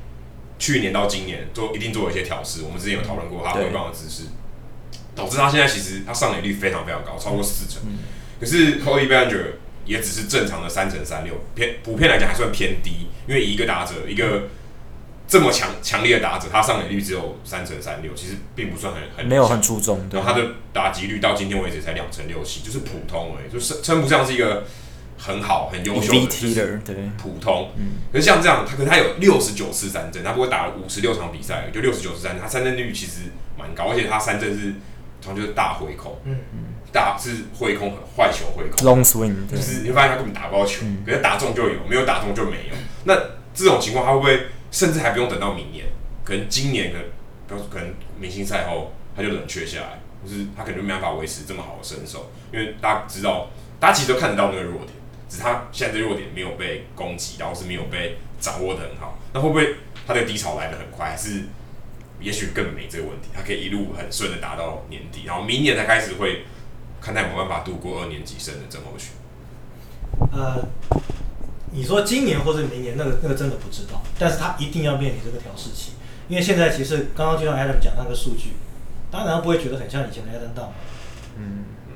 去年到今年做一定做了一些调试，我们之前有讨论过他挥棒的姿势，导致他现在其实他上垒率非常非常高，超过四成。可是 Cody Bellinger 也只是正常的三成三六，偏普遍来讲还算偏低，因为一个打者一个。这么强强烈的打者，他上垒率只有三成三六，其实并不算很很没有很出众。然后他的打击率到今天为止才两成六七，就是普通已，就是称不上是一个很好很优秀的，就是普通。嗯。可是像这样，他可是他有六十九次三振，他不过打了五十六场比赛，就六十九次三振，他三振率其实蛮高，而且他三振是通常就是大挥空，嗯嗯，大是挥空很坏球挥空，long swing，就是你会发现他根本打不到球，嗯、可是打中就有，没有打中就没有。那这种情况他会不会？甚至还不用等到明年，可能今年可能，比如说可能明星赛后他就冷却下来，就是他可能没办法维持这么好的身手，因为大家知道，大家其实都看得到那个弱点，只是他现在这弱点没有被攻击，然后是没有被掌握得很好。那会不会他的低潮来得很快，还是也许更没这个问题，他可以一路很顺的打到年底，然后明年才开始会看他有没有办法度过二年级生的症候群？呃。你说今年或者明年，那个那个真的不知道，但是他一定要面临这个调试期，因为现在其实刚刚就像 Adam 讲那个数据，当然不会觉得很像以前的 Adam Dunn，嗯嗯，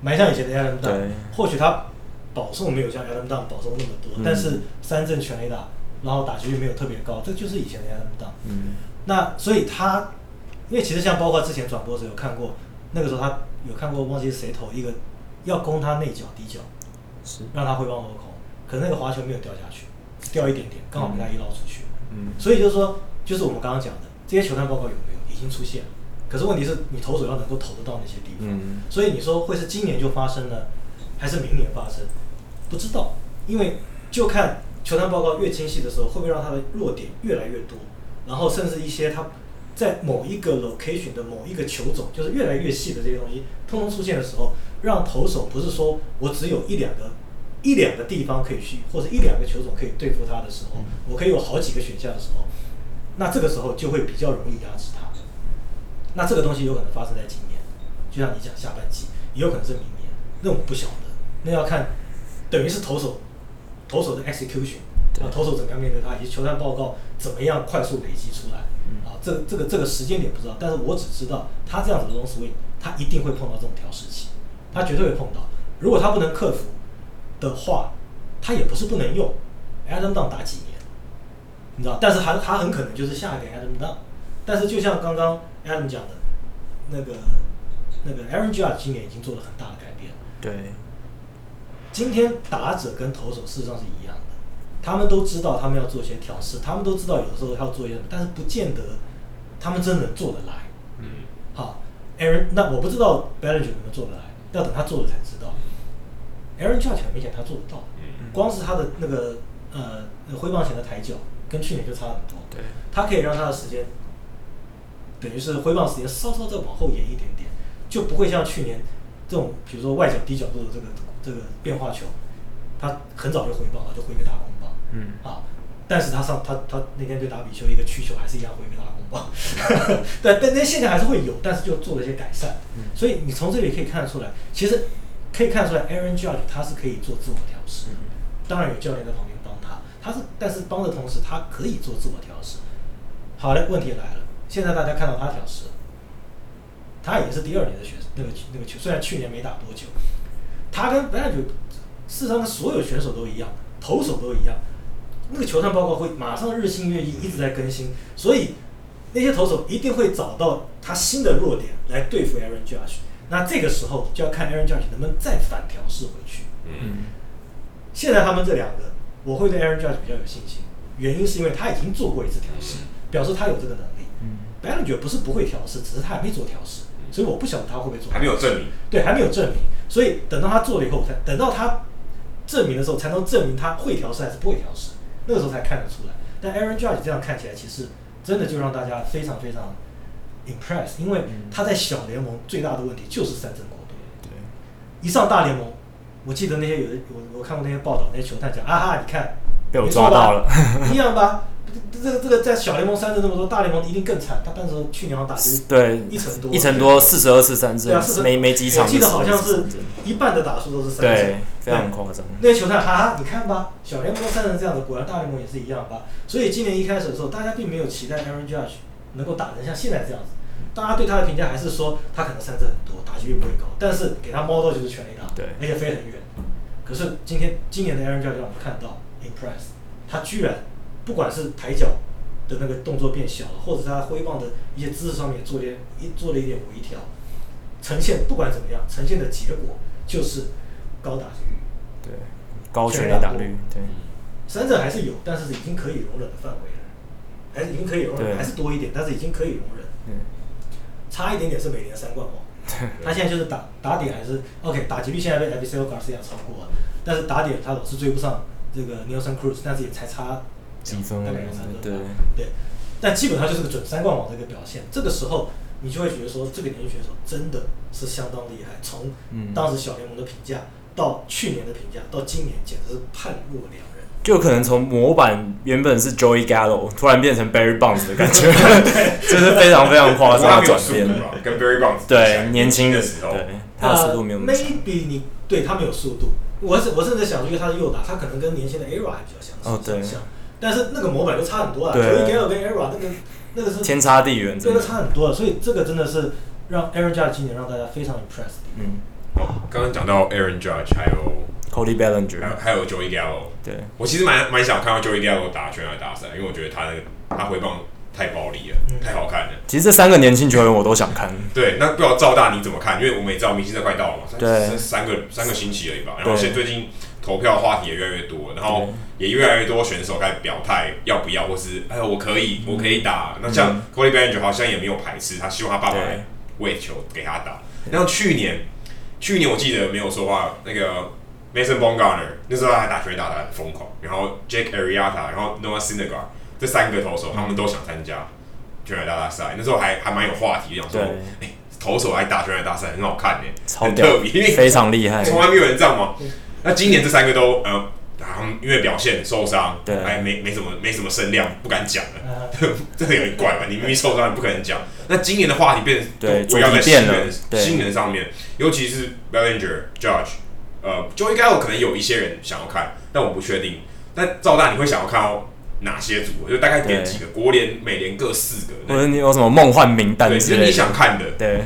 蛮像以前的 Adam Dunn，或许他保送没有像 Adam Dunn 保送那么多，嗯、但是三振全垒打，然后打击率没有特别高，这就是以前的 Adam Dunn，嗯，那所以他，因为其实像包括之前转播的时候有看过，那个时候他有看过忘记是谁投一个要攻他内角底角，是。让他挥棒落空。可是那个滑球没有掉下去，掉一点点，刚好被他一捞出去。嗯，所以就是说，就是我们刚刚讲的这些球探报告有没有已经出现了？可是问题是你投手要能够投得到那些地方。嗯，所以你说会是今年就发生呢，还是明年发生？不知道，因为就看球探报告越清晰的时候，会不会让他的弱点越来越多，然后甚至一些他在某一个 location 的某一个球种，就是越来越细的这些东西，通通出现的时候，让投手不是说我只有一两个。一两个地方可以去，或者一两个球种可以对付他的时候，我可以有好几个选项的时候，那这个时候就会比较容易压制他。那这个东西有可能发生在今年，就像你讲下半季，也有可能是明年，那我不晓得，那要看，等于是投手，投手的 execution，啊，投手怎么样面对他，以及球探报告怎么样快速累积出来，啊，这这个这个时间点不知道，但是我只知道他这样子的 long swing，他一定会碰到这种调试期，他绝对会碰到，如果他不能克服。的话，他也不是不能用，Adam Dunn 打几年，你知道？但是还他很可能就是下一个 Adam Dunn。但是就像刚刚 Adam 讲的，那个那个 Aaron Judge 今年已经做了很大的改变。对。今天打者跟投手事实上是一样的，他们都知道他们要做一些调试，他们都知道有的时候要做一些，但是不见得他们真能做得来。嗯。好，Aaron，那我不知道 Bellinger 能不能做得来，要等他做了才知道。Aaron Judge 很明显他做得到，光是他的那个呃挥棒前的抬脚，跟去年就差很多。对，他可以让他的时间，等于是挥棒时间稍稍再往后延一点点，就不会像去年这种，比如说外角低角度的这个这个变化球，他很早就挥棒了，就挥个大空棒。嗯。啊，但是他上他他那天对打比丘一个曲球还是一样挥个大空棒。对，但那现在还是会有，但是就做了一些改善。嗯。所以你从这里可以看得出来，其实。可以看出来，Aaron Judge 他是可以做自我调试，当然有教练在旁边帮他，他是但是帮的同时，他可以做自我调试。好嘞，问题来了，现在大家看到他调试，他也是第二年的选那个那个球，虽然去年没打多久，他跟 Bellinger 事实上所有选手都一样，投手都一样，那个球探报告会马上日新月异，一直在更新，所以那些投手一定会找到他新的弱点来对付 Aaron Judge。那这个时候就要看 Aaron Judge 能不能再反调试回去。嗯，现在他们这两个，我会对 Aaron Judge 比较有信心，原因是因为他已经做过一次调试，表示他有这个能力。嗯，Bellinger 不是不会调试，只是他还没做调试。所以我不晓得他会不会做，还没有证明，对，还没有证明，所以等到他做了以后，才等到他证明的时候，才能证明他会调试还是不会调试，那个时候才看得出来。但 Aaron Judge 这样看起来，其实真的就让大家非常非常 impress，因为他在小联盟最大的问题就是三振过多，对，一上大联盟，我记得那些有的我我看过那些报道，那些球探讲啊哈，你看被我抓到了，一样吧。这个这个在小联盟三振这么多，大联盟一定更惨。他当时去年好像打就是对一成多，一成多四十二次三振，没没几场。我记得好像是一半的打数都是三振，对，非常夸张。那些球探哈哈，你看吧，小联盟三振这样的，果然大联盟也是一样吧。所以今年一开始的时候，大家并没有期待 Aaron Judge 能够打成像现在这样子。大家对他的评价还是说他可能三振很多，打击率不会高，但是给他 model 就是全垒打，对，而且飞很远。可是今天今年的 Aaron Judge 让我们看到 impress，他居然不管是抬脚。的那个动作变小了，或者是他挥棒的一些姿势上面做点一做了一点微调，呈现不管怎么样，呈现的结果就是高打击率，对，高全垒打率，对，三振还是有，但是已经可以容忍的范围了，还是已经可以容忍，还是多一点，但是已经可以容忍，嗯，差一点点是每年三冠王，他现在就是打打点还是 OK，打击率现在被 Avisail Garcia 超过了，但是打点他老是追不上这个 Nelson Cruz，但是也才差。几分了？对对，但基本上就是个准三冠王的一个表现。这个时候，你就会觉得说，这个年轻选手真的是相当厉害。从当时小联盟的评价，到去年的评价，到今年，简直是判若两人。就可能从模板原本是 Joey Gallo，突然变成 Barry Bonds 的感觉，这是非常非常夸张的转变。跟 Barry Bonds 对年轻的时候，对他的速度没有那么强。Maybe 你对他没有速度，我是我甚至想，因为他是右打，他可能跟年轻的 Era 还比较相哦，对。但是那个模板就差很多啊，Joey Gallo 跟 Era 那个那个是天差地远，真的差很多了。所以这个真的是让 Aaron Judge 今年让大家非常 impressed。嗯，哦，刚刚讲到 Aaron Judge，还有 Cody Bellinger，还有还有 Joey Gallo。对，我其实蛮蛮想看到 Joey Gallo 打全垒打赛，因为我觉得他那个他挥棒太暴力了，太好看了。其实这三个年轻球员我都想看。对，那不知道赵大你怎么看？因为我们也知道明星赛快到了嘛，对，三个三个星期而已吧。然后现在最近。投票话题也越来越多，然后也越来越多选手开始表态要不要，或是哎，我可以，我可以打。那像 Cody Bellinger 好像也没有排斥，他希望他爸爸来喂球给他打。然后去年，去年我记得没有说话，那个 Mason Bumgarner 那时候他还打全垒打得很疯狂，然后 Jake Arrieta，然后 Noah Syndergaard 这三个投手他们都想参加全垒打大赛，那时候还还蛮有话题，讲说哎，投手来打全垒大赛很好看哎，很特别，非常厉害，从来没有人这样吗？那今年这三个都呃，他们因为表现受伤，对，还没没什么没什么声量，不敢讲了。这个有点怪吧？你明明受伤，你不可能讲。那今年的话题变对，主要在新人新人上面，尤其是 Bellinger、Judge，呃，Joey Gallo 可能有一些人想要看，但我不确定。但赵大你会想要看到哪些组？就大概点几个，国联、美联各四个。或者你有什么梦幻名单？对，是你想看的。对。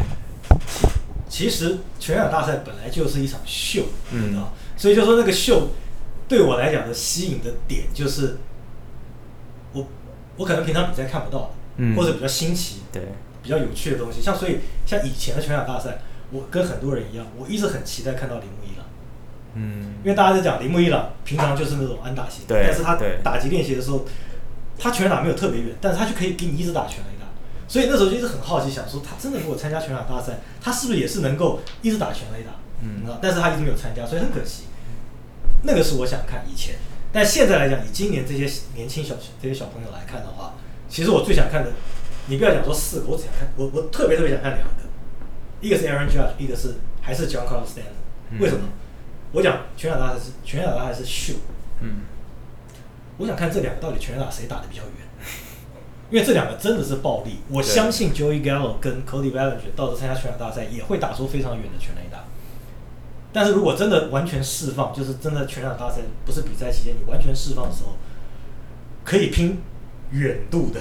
其实全垒打大赛本来就是一场秀，嗯啊。所以就说那个秀，对我来讲的吸引的点就是，我我可能平常比赛看不到的，嗯，或者比较新奇，对，比较有趣的东西。像所以像以前的全垒打大赛，我跟很多人一样，我一直很期待看到铃木嗯，因为大家在讲铃木一朗平常就是那种安打型，对，但是他打击练习的时候，他全垒打没有特别远，但是他就可以给你一直打全垒打。所以那时候就一直很好奇，想说他真的如果参加全垒打大赛，他是不是也是能够一直打全垒打？嗯，但是他一直没有参加，所以很可惜。那个是我想看以前，但现在来讲，以今年这些年轻小这些小朋友来看的话，其实我最想看的，你不要讲说四个，我只想看我我特别特别想看两个，一个是 Aaron Judge，一个是还是 John Carlos Stanton，。为什么？嗯、我讲拳打大赛是拳打大赛是秀？嗯，我想看这两个到底全垒打谁打的比较远，因为这两个真的是暴力。我相信 Joey Gallo 跟 Cody Bellinger 到时候参加全垒打大赛也会打出非常远的全垒打。但是如果真的完全释放，就是真的全场大赛，不是比赛期间，你完全释放的时候，可以拼远度的，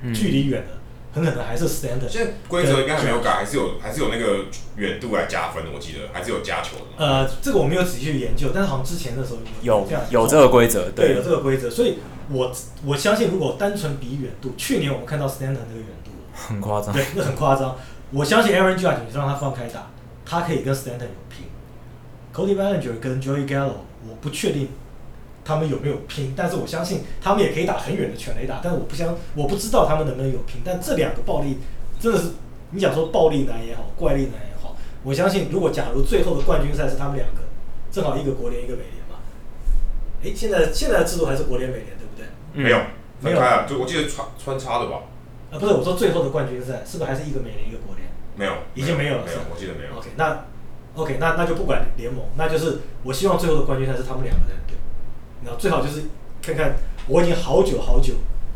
嗯、距离远的，很可能还是 standard。现在规则应该还没有改，还是有还是有那个远度来加分的，我记得还是有加球的。呃，这个我没有仔细去研究，但是好像之前的时候有有，有这个规则，对，有这个规则。所以我我相信，如果单纯比远度，去年我们看到 standard 那个远度很夸张，对，那很夸张。我相信 Aaron Judge 你让他放开打，他可以跟 standard 有拼。Cody Bellinger 跟 Joey Gallo，我不确定他们有没有拼，但是我相信他们也可以打很远的全垒打，但是我不相，我不知道他们能不能有拼。但这两个暴力真的是你想说暴力男也好，怪力男也好，我相信如果假如最后的冠军赛是他们两个，正好一个国联一个美联嘛，诶，现在现在的制度还是国联美联对不对？嗯、没有，分开了，就我记得穿穿插的吧。啊，不是，我说最后的冠军赛是不是还是一个美联一个国联？没有，已经没有了。没有，我记得没有。OK，那 OK，那那就不管联盟，那就是我希望最后的冠军赛是他们两个人对。然后最好就是看看，我已经好久好久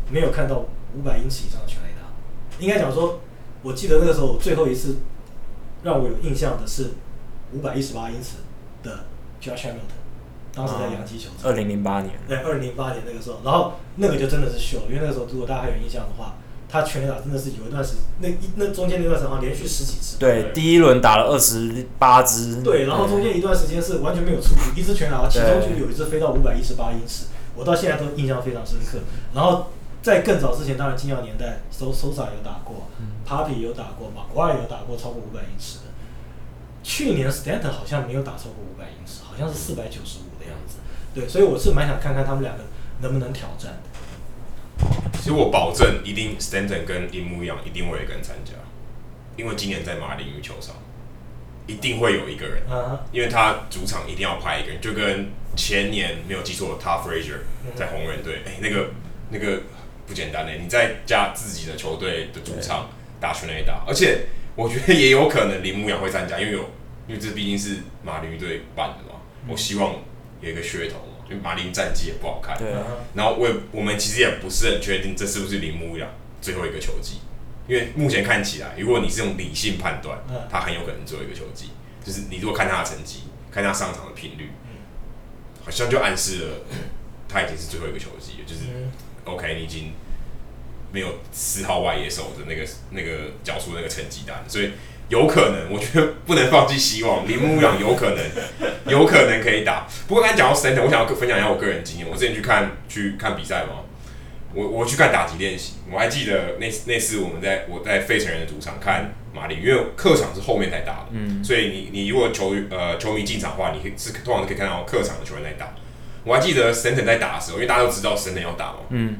没有看到五百英尺以上的全垒打。应该讲说，我记得那个时候最后一次让我有印象的是五百一十八英尺的 Josh Hamilton，当时在洋基球场。二零零八年。对，二零零八年那个时候，然后那个就真的是秀，因为那个时候如果大家还有印象的话。他全垒打真的是有一段时，那一那中间那段时间好像连续十几次。对，第一轮打了二十八支。对，然后中间一段时间是完全没有出局，一支全垒打，其中就有一支飞到五百一十八英尺，我到现在都印象非常深刻。然后在更早之前，当然金耀年代，Sosa 有打过，Papi 有打过，McGwire 有打过超过五百英尺的。去年 Stanton 好像没有打超过五百英尺，好像是四百九十五的样子。对，所以我是蛮想看看他们两个能不能挑战的。其实我保证，一定 Stanton 跟铃木一样，一定会有一个人参加，因为今年在马林鱼球场，一定会有一个人，因为他主场一定要派一个人，就跟前年没有记错，Todd Frazier 在红人队，哎、欸，那个那个不简单嘞，你在加自己的球队的主场打全垒打，而且我觉得也有可能铃木洋会参加，因为有，因为这毕竟是马林鱼队办的嘛，我希望有一个噱头。就马林战绩也不好看，对啊，然后我也我们其实也不是很确定这是不是铃木一朗最后一个球季，因为目前看起来，如果你是用理性判断，他很有可能最后一个球季，就是你如果看他的成绩，看他上场的频率，好像就暗示了他已经是最后一个球季，就是 OK，你已经没有四号外野手的那个那个缴出那个成绩单，所以。有可能，我觉得不能放弃希望。铃木洋有可能，有可能可以打。不过刚才讲到 Stanton，我想要分享一下我个人经验。我之前去看去看比赛嘛，我我去看打击练习。我还记得那那次我们在我在费城人的主场看马林，因为客场是后面才打的，嗯，所以你你如果球呃球迷进场的话，你可以是通常是可以看到客场的球员在打。我还记得 Stanton 在打的时候，因为大家都知道 Stanton 要打嘛，嗯，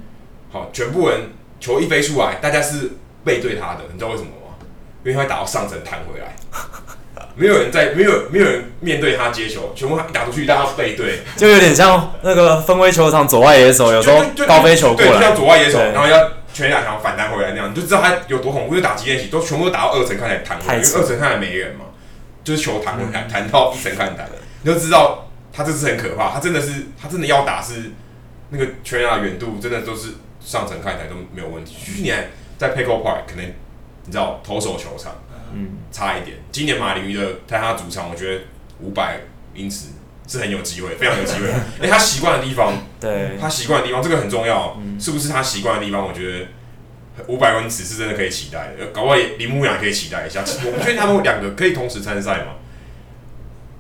好，全部人球一飞出来，大家是背对他的，你知道为什么吗？因为他会打到上层弹回来，没有人在，没有没有人面对他接球，全部一打出去，大家背对，就有点像那个分威球场左外野手，有时候高飞球过来，像左外野手，然后要全打墙反弹回来那样，你就知道他有多恐怖。就打击练习都全部都打到二层看起来弹回来，因为二层看起来没人嘛，就是球弹回来，弹到一层看台，你就知道他这是很可怕，他真的是他真的要打是那个全打远度真的都是上层看台都没有问题。去年在 Petco Park 可能。你知道投手球场，嗯，差一点。今年马林鱼的在他主场，我觉得五百英尺是很有机会，非常有机会。哎、欸，他习惯的地方，对，他习惯的地方，这个很重要，嗯、是不是他习惯的地方？我觉得五百英尺是真的可以期待的，搞不好铃木洋可以期待一下。我不确定他们两个可以同时参赛吗？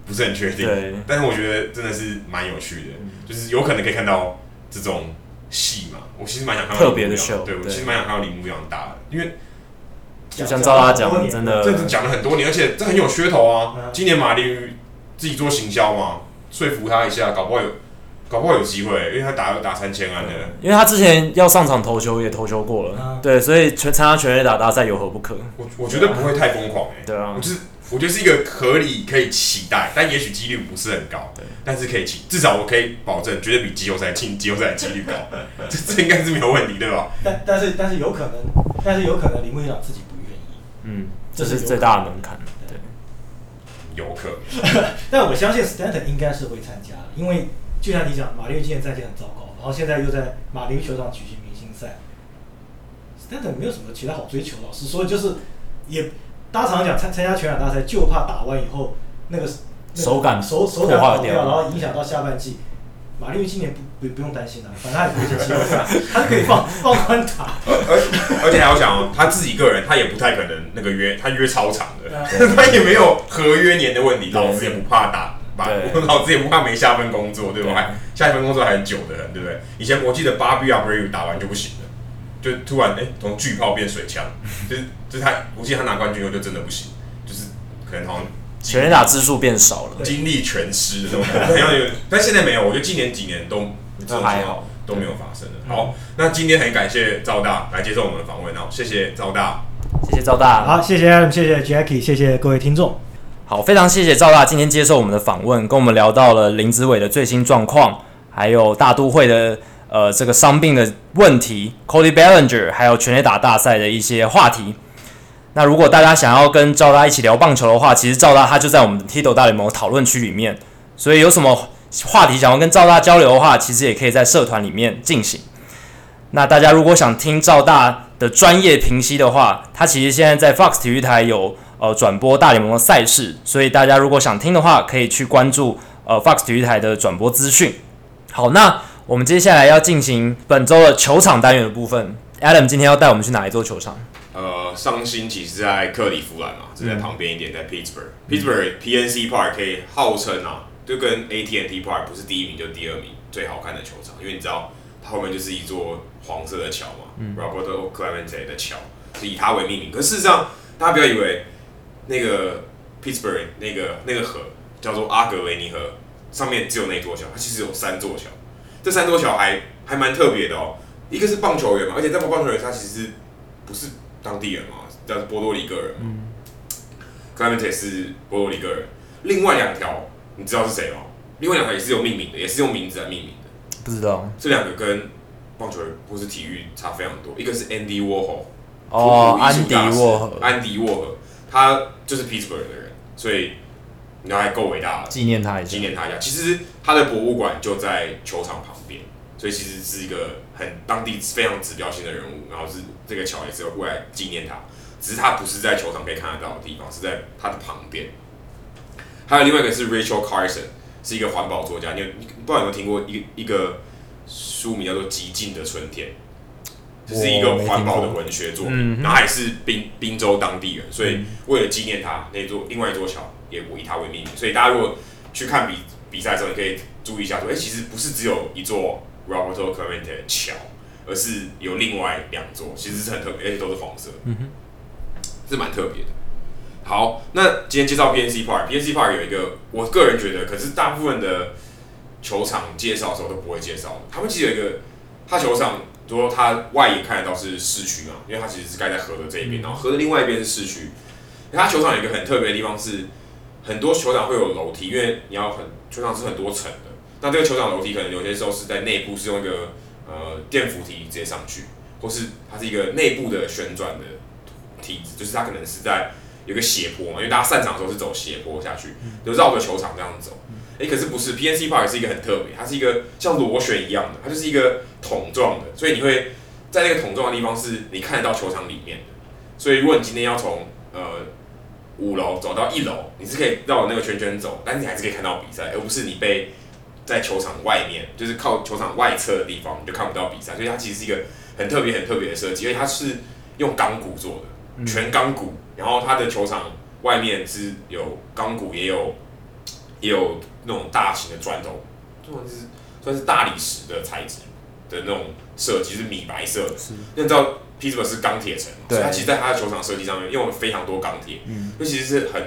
不是很确定，但是我觉得真的是蛮有趣的，嗯、就是有可能可以看到这种戏嘛。我其实蛮想看到特别的秀，对，我其实蛮想看到铃木洋打的，因为。就像赵大讲，真的，这讲了很多年，而且这很有噱头啊。今年马林鱼自己做行销嘛，说服他一下，搞不好有，搞不好有机会，因为他打打三千安的。因为他之前要上场投球也投球过了，对，所以全参加全垒打大赛有何不可？我我觉得不会太疯狂哎，对啊，我就是我觉得是一个合理可以期待，但也许几率不是很高，对，但是可以期，至少我可以保证，绝对比季后赛进季后赛的几率高，这这应该是没有问题，对吧？但但是但是有可能，但是有可能铃木一朗自己。嗯，这是最大的门槛，对，有可能。但我相信 Stanton 应该是会参加，因为就像你讲，马林鱼今年战绩很糟糕，然后现在又在马林球场举行明星赛，Stanton 没有什么其他好追求，老实说，就是也大家常常讲参参加全垒打大赛，就怕打完以后那个、那个、手感手手感跑掉，然后影响到下半季。马林鱼今年不不不用担心了，反正他也不会是季后赛，他可以放放宽打。而而且还要想哦，他自己个人他也不太可能那个约他约超长的，他也没有合约年的问题，老子也不怕打，老子也不怕没下份工作，对吧？下一份工作还很久的人，对不对？以前我记得 Bobby Abreu 打完就不行了，就突然哎从巨炮变水枪，就是就是他，我记得他拿冠军后就真的不行，就是可能好像。全垒打支数变少了，精力全失的这种感觉。但现在没有，我觉得今年几年都都还好，都没有发生的。好，那今天很感谢赵大来接受我们的访问，好，谢谢赵大，谢谢赵大。好，谢谢 Adam，谢谢 Jackie，谢谢各位听众。好，非常谢谢赵大今天接受我们的访问，跟我们聊到了林子伟的最新状况，还有大都会的呃这个伤病的问题，Cody Bellinger，还有全垒打大赛的一些话题。那如果大家想要跟赵大一起聊棒球的话，其实赵大他就在我们的 Tito 大联盟讨论区里面，所以有什么话题想要跟赵大交流的话，其实也可以在社团里面进行。那大家如果想听赵大的专业评析的话，他其实现在在 Fox 体育台有。呃，转播大联盟的赛事，所以大家如果想听的话，可以去关注呃 Fox 体育台的转播资讯。好，那我们接下来要进行本周的球场单元的部分。Adam 今天要带我们去哪一座球场？呃，上星期是在克利夫兰嘛，就在旁边一点，在 Pittsburgh。Pittsburgh PNC Park 可以号称啊，就跟 AT&T Park 不是第一名就第二名最好看的球场，因为你知道它后面就是一座黄色的桥嘛，嗯，Roberto Clemente 的桥，是以它为命名。可事实上，大家不要以为。那个 Pittsburgh 那个那个河叫做阿格维尼河，上面只有那座桥，它其实有三座桥，这三座桥还还蛮特别的哦。一个是棒球员嘛，而且这帮棒球员他其实不是当地人嘛，叫波多黎各人。嗯。Clemente 是波多黎各人。另外两条你知道是谁吗？另外两条也是有命名的，也是用名字来命名的。不知道。这两个跟棒球员或是体育差非常多。一个是 Andy Warhol。哦，安迪沃荷。安迪沃荷。他就是 Pittsburgh 的人，所以你还够伟大了。纪念他一下，纪念他一下。其实他的博物馆就在球场旁边，所以其实是一个很当地非常指标性的人物。然后是这个桥也是要过来纪念他，只是他不是在球场可以看得到的地方，是在他的旁边。还有另外一个是 Rachel Carson，是一个环保作家。你有不知道有没有听过一一个书名叫做《极尽的春天》。这是一个环保的文学作品，然后还是宾宾州当地人，所以为了纪念他，那座另外一座桥也以他为命名。所以大家如果去看比比赛的时候，你可以注意一下，说，哎，其实不是只有一座 Roberto Clemente 的桥，而是有另外两座，其实是很特别，而且都是黄色，嗯哼，是蛮特别的。好，那今天介绍 PNC Park，PNC Park 有一个，我个人觉得，可是大部分的球场介绍的时候都不会介绍，他们其实有一个，他球场。说他外眼看得到是市区嘛，因为它其实是盖在河的这一边，然后河的另外一边是市区。它球场有一个很特别的地方是，很多球场会有楼梯，因为你要很球场是很多层的。那这个球场楼梯可能有些时候是在内部是用一个呃电扶梯直接上去，或是它是一个内部的旋转的梯子，就是它可能是在有个斜坡嘛，因为大家散场的时候是走斜坡下去，就绕着球场这样走。诶，可是不是 PNC Park 是一个很特别，它是一个像螺旋一样的，它就是一个桶状的，所以你会在那个桶状的地方是你看得到球场里面的。所以如果你今天要从呃五楼走到一楼，你是可以绕那个圈圈走，但是你还是可以看到比赛，而不是你被在球场外面，就是靠球场外侧的地方你就看不到比赛。所以它其实是一个很特别、很特别的设计，因为它是用钢骨做的，全钢骨，然后它的球场外面是有钢骨，也有也有。那种大型的砖头，这种是算是大理石的材质的那种设计，是米白色的。是，因为你知道 Pittsburgh 是钢铁城，对，所以它其实在它的球场设计上面用了非常多钢铁，嗯，那其实是很，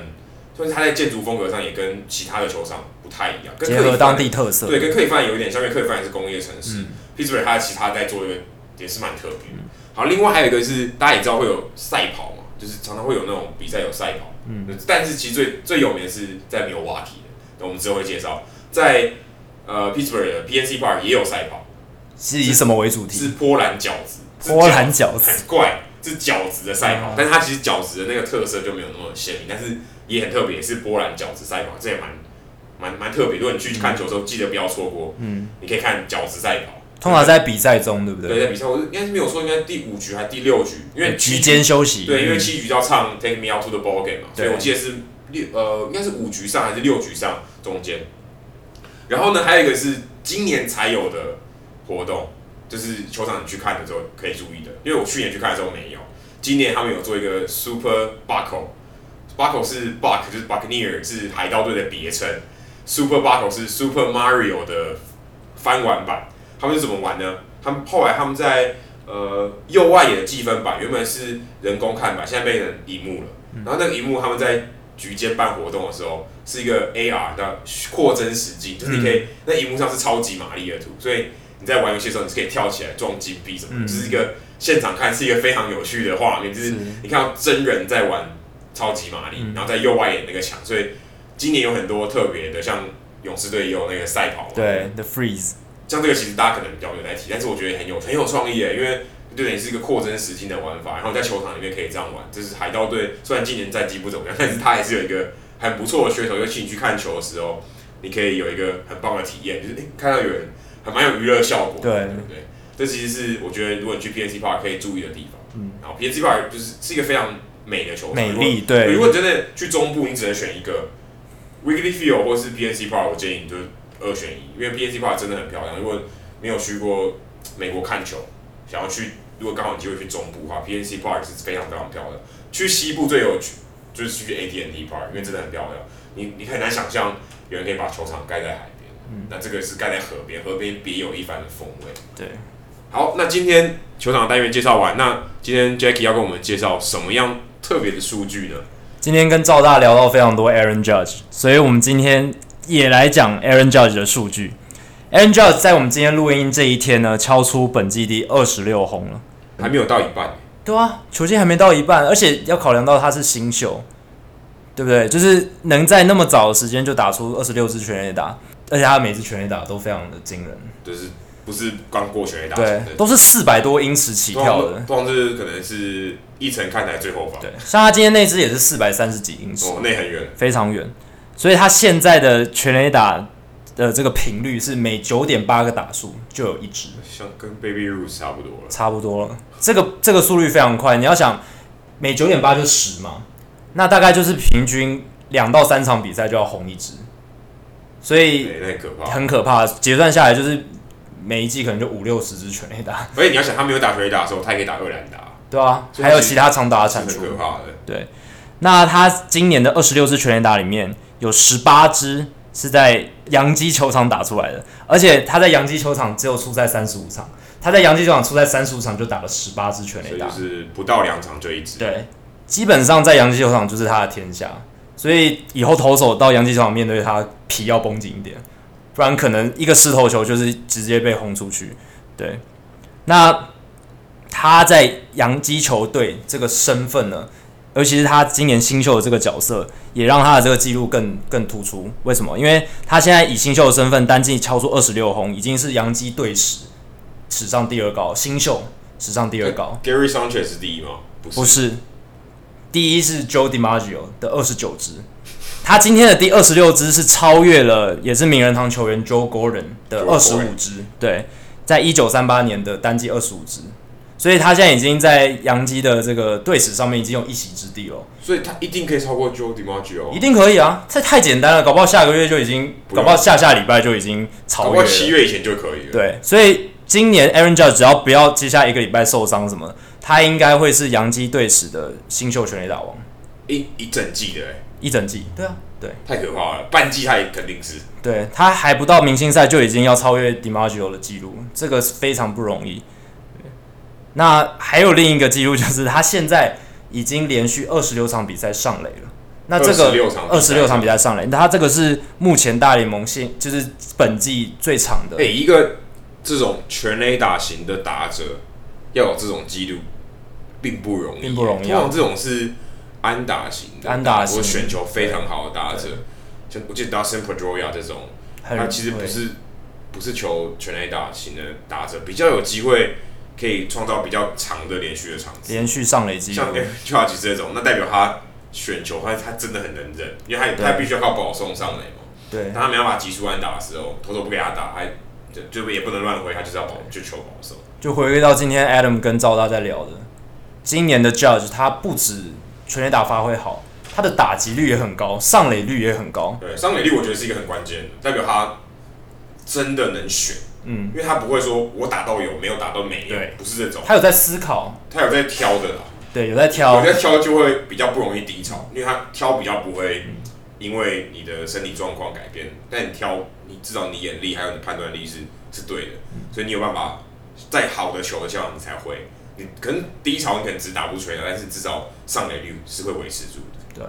就是它在建筑风格上也跟其他的球场不太一样，跟结合当地特色，对，跟克里夫兰有一点像，因为克里夫兰也是工业城市，嗯，Pittsburgh 它其他在做一个也是蛮特别的。好，另外还有一个是大家也知道会有赛跑嘛，就是常常会有那种比赛有赛跑，嗯，但是其实最最有名的是在 Milwaukee。我们之后会介绍，在呃 Pittsburgh 的 PNC Park 也有赛跑，是以什么为主题？是波兰饺子，波兰饺子，很怪，是饺子的赛跑，嗯、但是它其实饺子的那个特色就没有那么鲜明，但是也很特别，是波兰饺子赛跑，这也蛮蛮蛮特别。如果你去看球的时候，记得不要错过，嗯，你可以看饺子赛跑，通常在比赛中，对不对？对，在比赛，我应该是没有说，应该第五局还是第六局，因为局间休息，对，因为七局要唱 Take Me Out to the Ball Game 嘛，所以我记得是。六呃，应该是五局上还是六局上中间，然后呢，还有一个是今年才有的活动，就是球场你去看的时候可以注意的，因为我去年去看的时候没有，今年他们有做一个 Super Buckle，Buckle 是 Buck 就是 Buccaneer 是海盗队的别称，Super Bucko 是 Super Mario 的翻玩版，他们是怎么玩呢？他们后来他们在呃右外野的计分板原本是人工看板，现在变成荧幕了，然后那个荧幕他们在局间办活动的时候，是一个 AR 的扩增实境，就是你可以、嗯、那荧幕上是超级玛丽的图，所以你在玩游戏的时候，你是可以跳起来撞金币什么的，这、嗯、是一个现场看是一个非常有趣的画面，就是你看到真人在玩超级玛丽，然后在右外野那个墙，所以今年有很多特别的，像勇士队也有那个赛跑嘛，对，The Freeze，像这个其实大家可能比较有在提，但是我觉得很有很有创意诶，因为就等于是一个扩增实境的玩法，然后在球场里面可以这样玩，就是海盗队虽然今年战绩不怎么样，但是他还是有一个很不错的噱头，尤其你去看球的时候，你可以有一个很棒的体验，就是诶看到有人还蛮有娱乐效果，对。对对，这其实是我觉得如果你去 PNC Park 可以注意的地方，嗯，然后 PNC Park 就是是一个非常美的球场，美丽对，如果你真的去中部，你只能选一个 Wrigley Field 或是 PNC Park，我建议你就是二选一，因为 PNC Park 真的很漂亮。如果没有去过美国看球，想要去，如果刚好有机会去中部的话，PNC Park 是非常非常漂亮。去西部最有趣就是去 AT&T Park，因为真的很漂亮。你你很难想象有人可以把球场盖在海边，嗯，那这个是盖在河边，河边别有一番的风味。对，好，那今天球场的单元介绍完，那今天 Jacky 要跟我们介绍什么样特别的数据呢？今天跟赵大聊到非常多 Aaron Judge，所以我们今天也来讲 Aaron Judge 的数据。Aaron Judge 在我们今天录音这一天呢，敲出本季第二十六轰了，还没有到一半。对啊，球季还没到一半，而且要考量到他是新秀，对不对？就是能在那么早的时间就打出二十六支全垒打，而且他每支全垒打都非常的惊人，就是不是刚过全垒打，对，都是四百多英尺起跳的，光是可能是一层看台最后方，对，像他今天那只也是四百三十几英尺，哦，那很远，非常远，所以他现在的全垒打。的这个频率是每九点八个打数就有一只，像跟 Baby Ruth 差不多了，差不多了。这个这个速率非常快，你要想每九点八就十嘛，那大概就是平均两到三场比赛就要红一只，所以很可怕，很可怕。结算下来就是每一季可能就五六十支全垒打。所以你要想他没有打全垒打的时候，他也可以打二垒打，对啊，还有其他长打的产出，很可怕的。对，那他今年的二十六支全垒打里面有十八支。是在洋基球场打出来的，而且他在洋基球场只有出赛三十五场，他在洋基球场出赛三十五场就打了十八支全垒打，就是不到两场就一支。对，基本上在洋基球场就是他的天下，所以以后投手到洋基球场面对他皮要绷紧一点，不然可能一个失头球就是直接被轰出去。对，那他在洋基球队这个身份呢？尤其是他今年新秀的这个角色，也让他的这个记录更更突出。为什么？因为他现在以新秀的身份单季敲出二十六轰，已经是洋基队史史上第二高，新秀史上第二高。Gary Sanchez 是第一吗？不是，不是，第一是 Joe DiMaggio 的二十九支，他今天的第二十六支是超越了，也是名人堂球员 Joe Gordon 的二十五支。对，在一九三八年的单季二十五支。所以他现在已经在洋基的这个队史上面已经有一席之地了。所以他一定可以超过 Joe DiMaggio。一定可以啊！这太简单了，搞不好下个月就已经，搞不好下下礼拜就已经超越了。七月以前就可以了。对，所以今年 Aaron Judge 只要不要接下一个礼拜受伤什么，他应该会是洋基队史的新秀全垒打王。一一整季的，一整季。对啊，对。太可怕了，半季他也肯定是。对，他还不到明星赛就已经要超越 DiMaggio 的记录，这个是非常不容易。那还有另一个记录，就是他现在已经连续二十六场比赛上垒了。那这个二十六场比赛上垒，那他这个是目前大联盟现就是本季最长的。哎、欸，一个这种全垒打型的打者要有这种记录，并不容易，并不容易。通常这种是安打型的，安打型或选球非常好的打者，像我记得 Dustin Pedroia 这种，他其实不是不是球全垒打型的打者，比较有机会。可以创造比较长的连续的场次，连续上垒机会，像 Judge 这种，那代表他选球，他他真的很能忍，因为他他必须要靠保送上垒嘛。对，当他没办法急速安打的时候，偷偷不给他打，还就就也不能乱挥，他就是要保就求保送。就回归到今天 Adam 跟赵大在聊的，今年的 Judge 他不止全垒打发挥好，他的打击率也很高，上垒率也很高。对，上垒率我觉得是一个很关键的，代表他真的能选。嗯，因为他不会说我打到有，没有打到没有，对，不是这种。他有在思考，他有在挑的啦。对，有在挑，有在挑就会比较不容易低潮，因为他挑比较不会因为你的身体状况改变，但你挑，你至少你眼力还有你判断力是是对的，所以你有办法在好的球的情况你才会，你可能低潮你可能只打不出来，但是至少上垒率是会维持住的。对，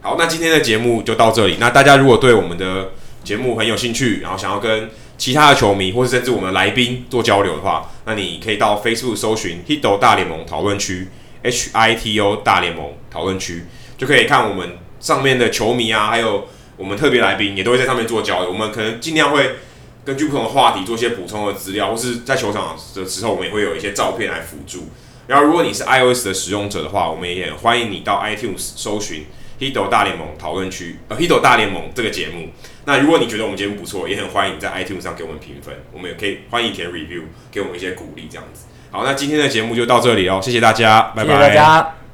好，那今天的节目就到这里。那大家如果对我们的节目很有兴趣，然后想要跟其他的球迷，或者甚至我们来宾做交流的话，那你可以到 Facebook 搜寻 Hito 大联盟讨论区，H I T O 大联盟讨论区，就可以看我们上面的球迷啊，还有我们特别来宾也都会在上面做交流。我们可能尽量会根据不同的话题做一些补充的资料，或是在球场的时候，我们也会有一些照片来辅助。然后，如果你是 iOS 的使用者的话，我们也欢迎你到 iTunes 搜寻 Hito 大联盟讨论区，呃，Hito 大联盟这个节目。那如果你觉得我们节目不错，也很欢迎在 iTunes 上给我们评分，我们也可以欢迎填 review，给我们一些鼓励，这样子。好，那今天的节目就到这里哦，谢谢大家，拜拜。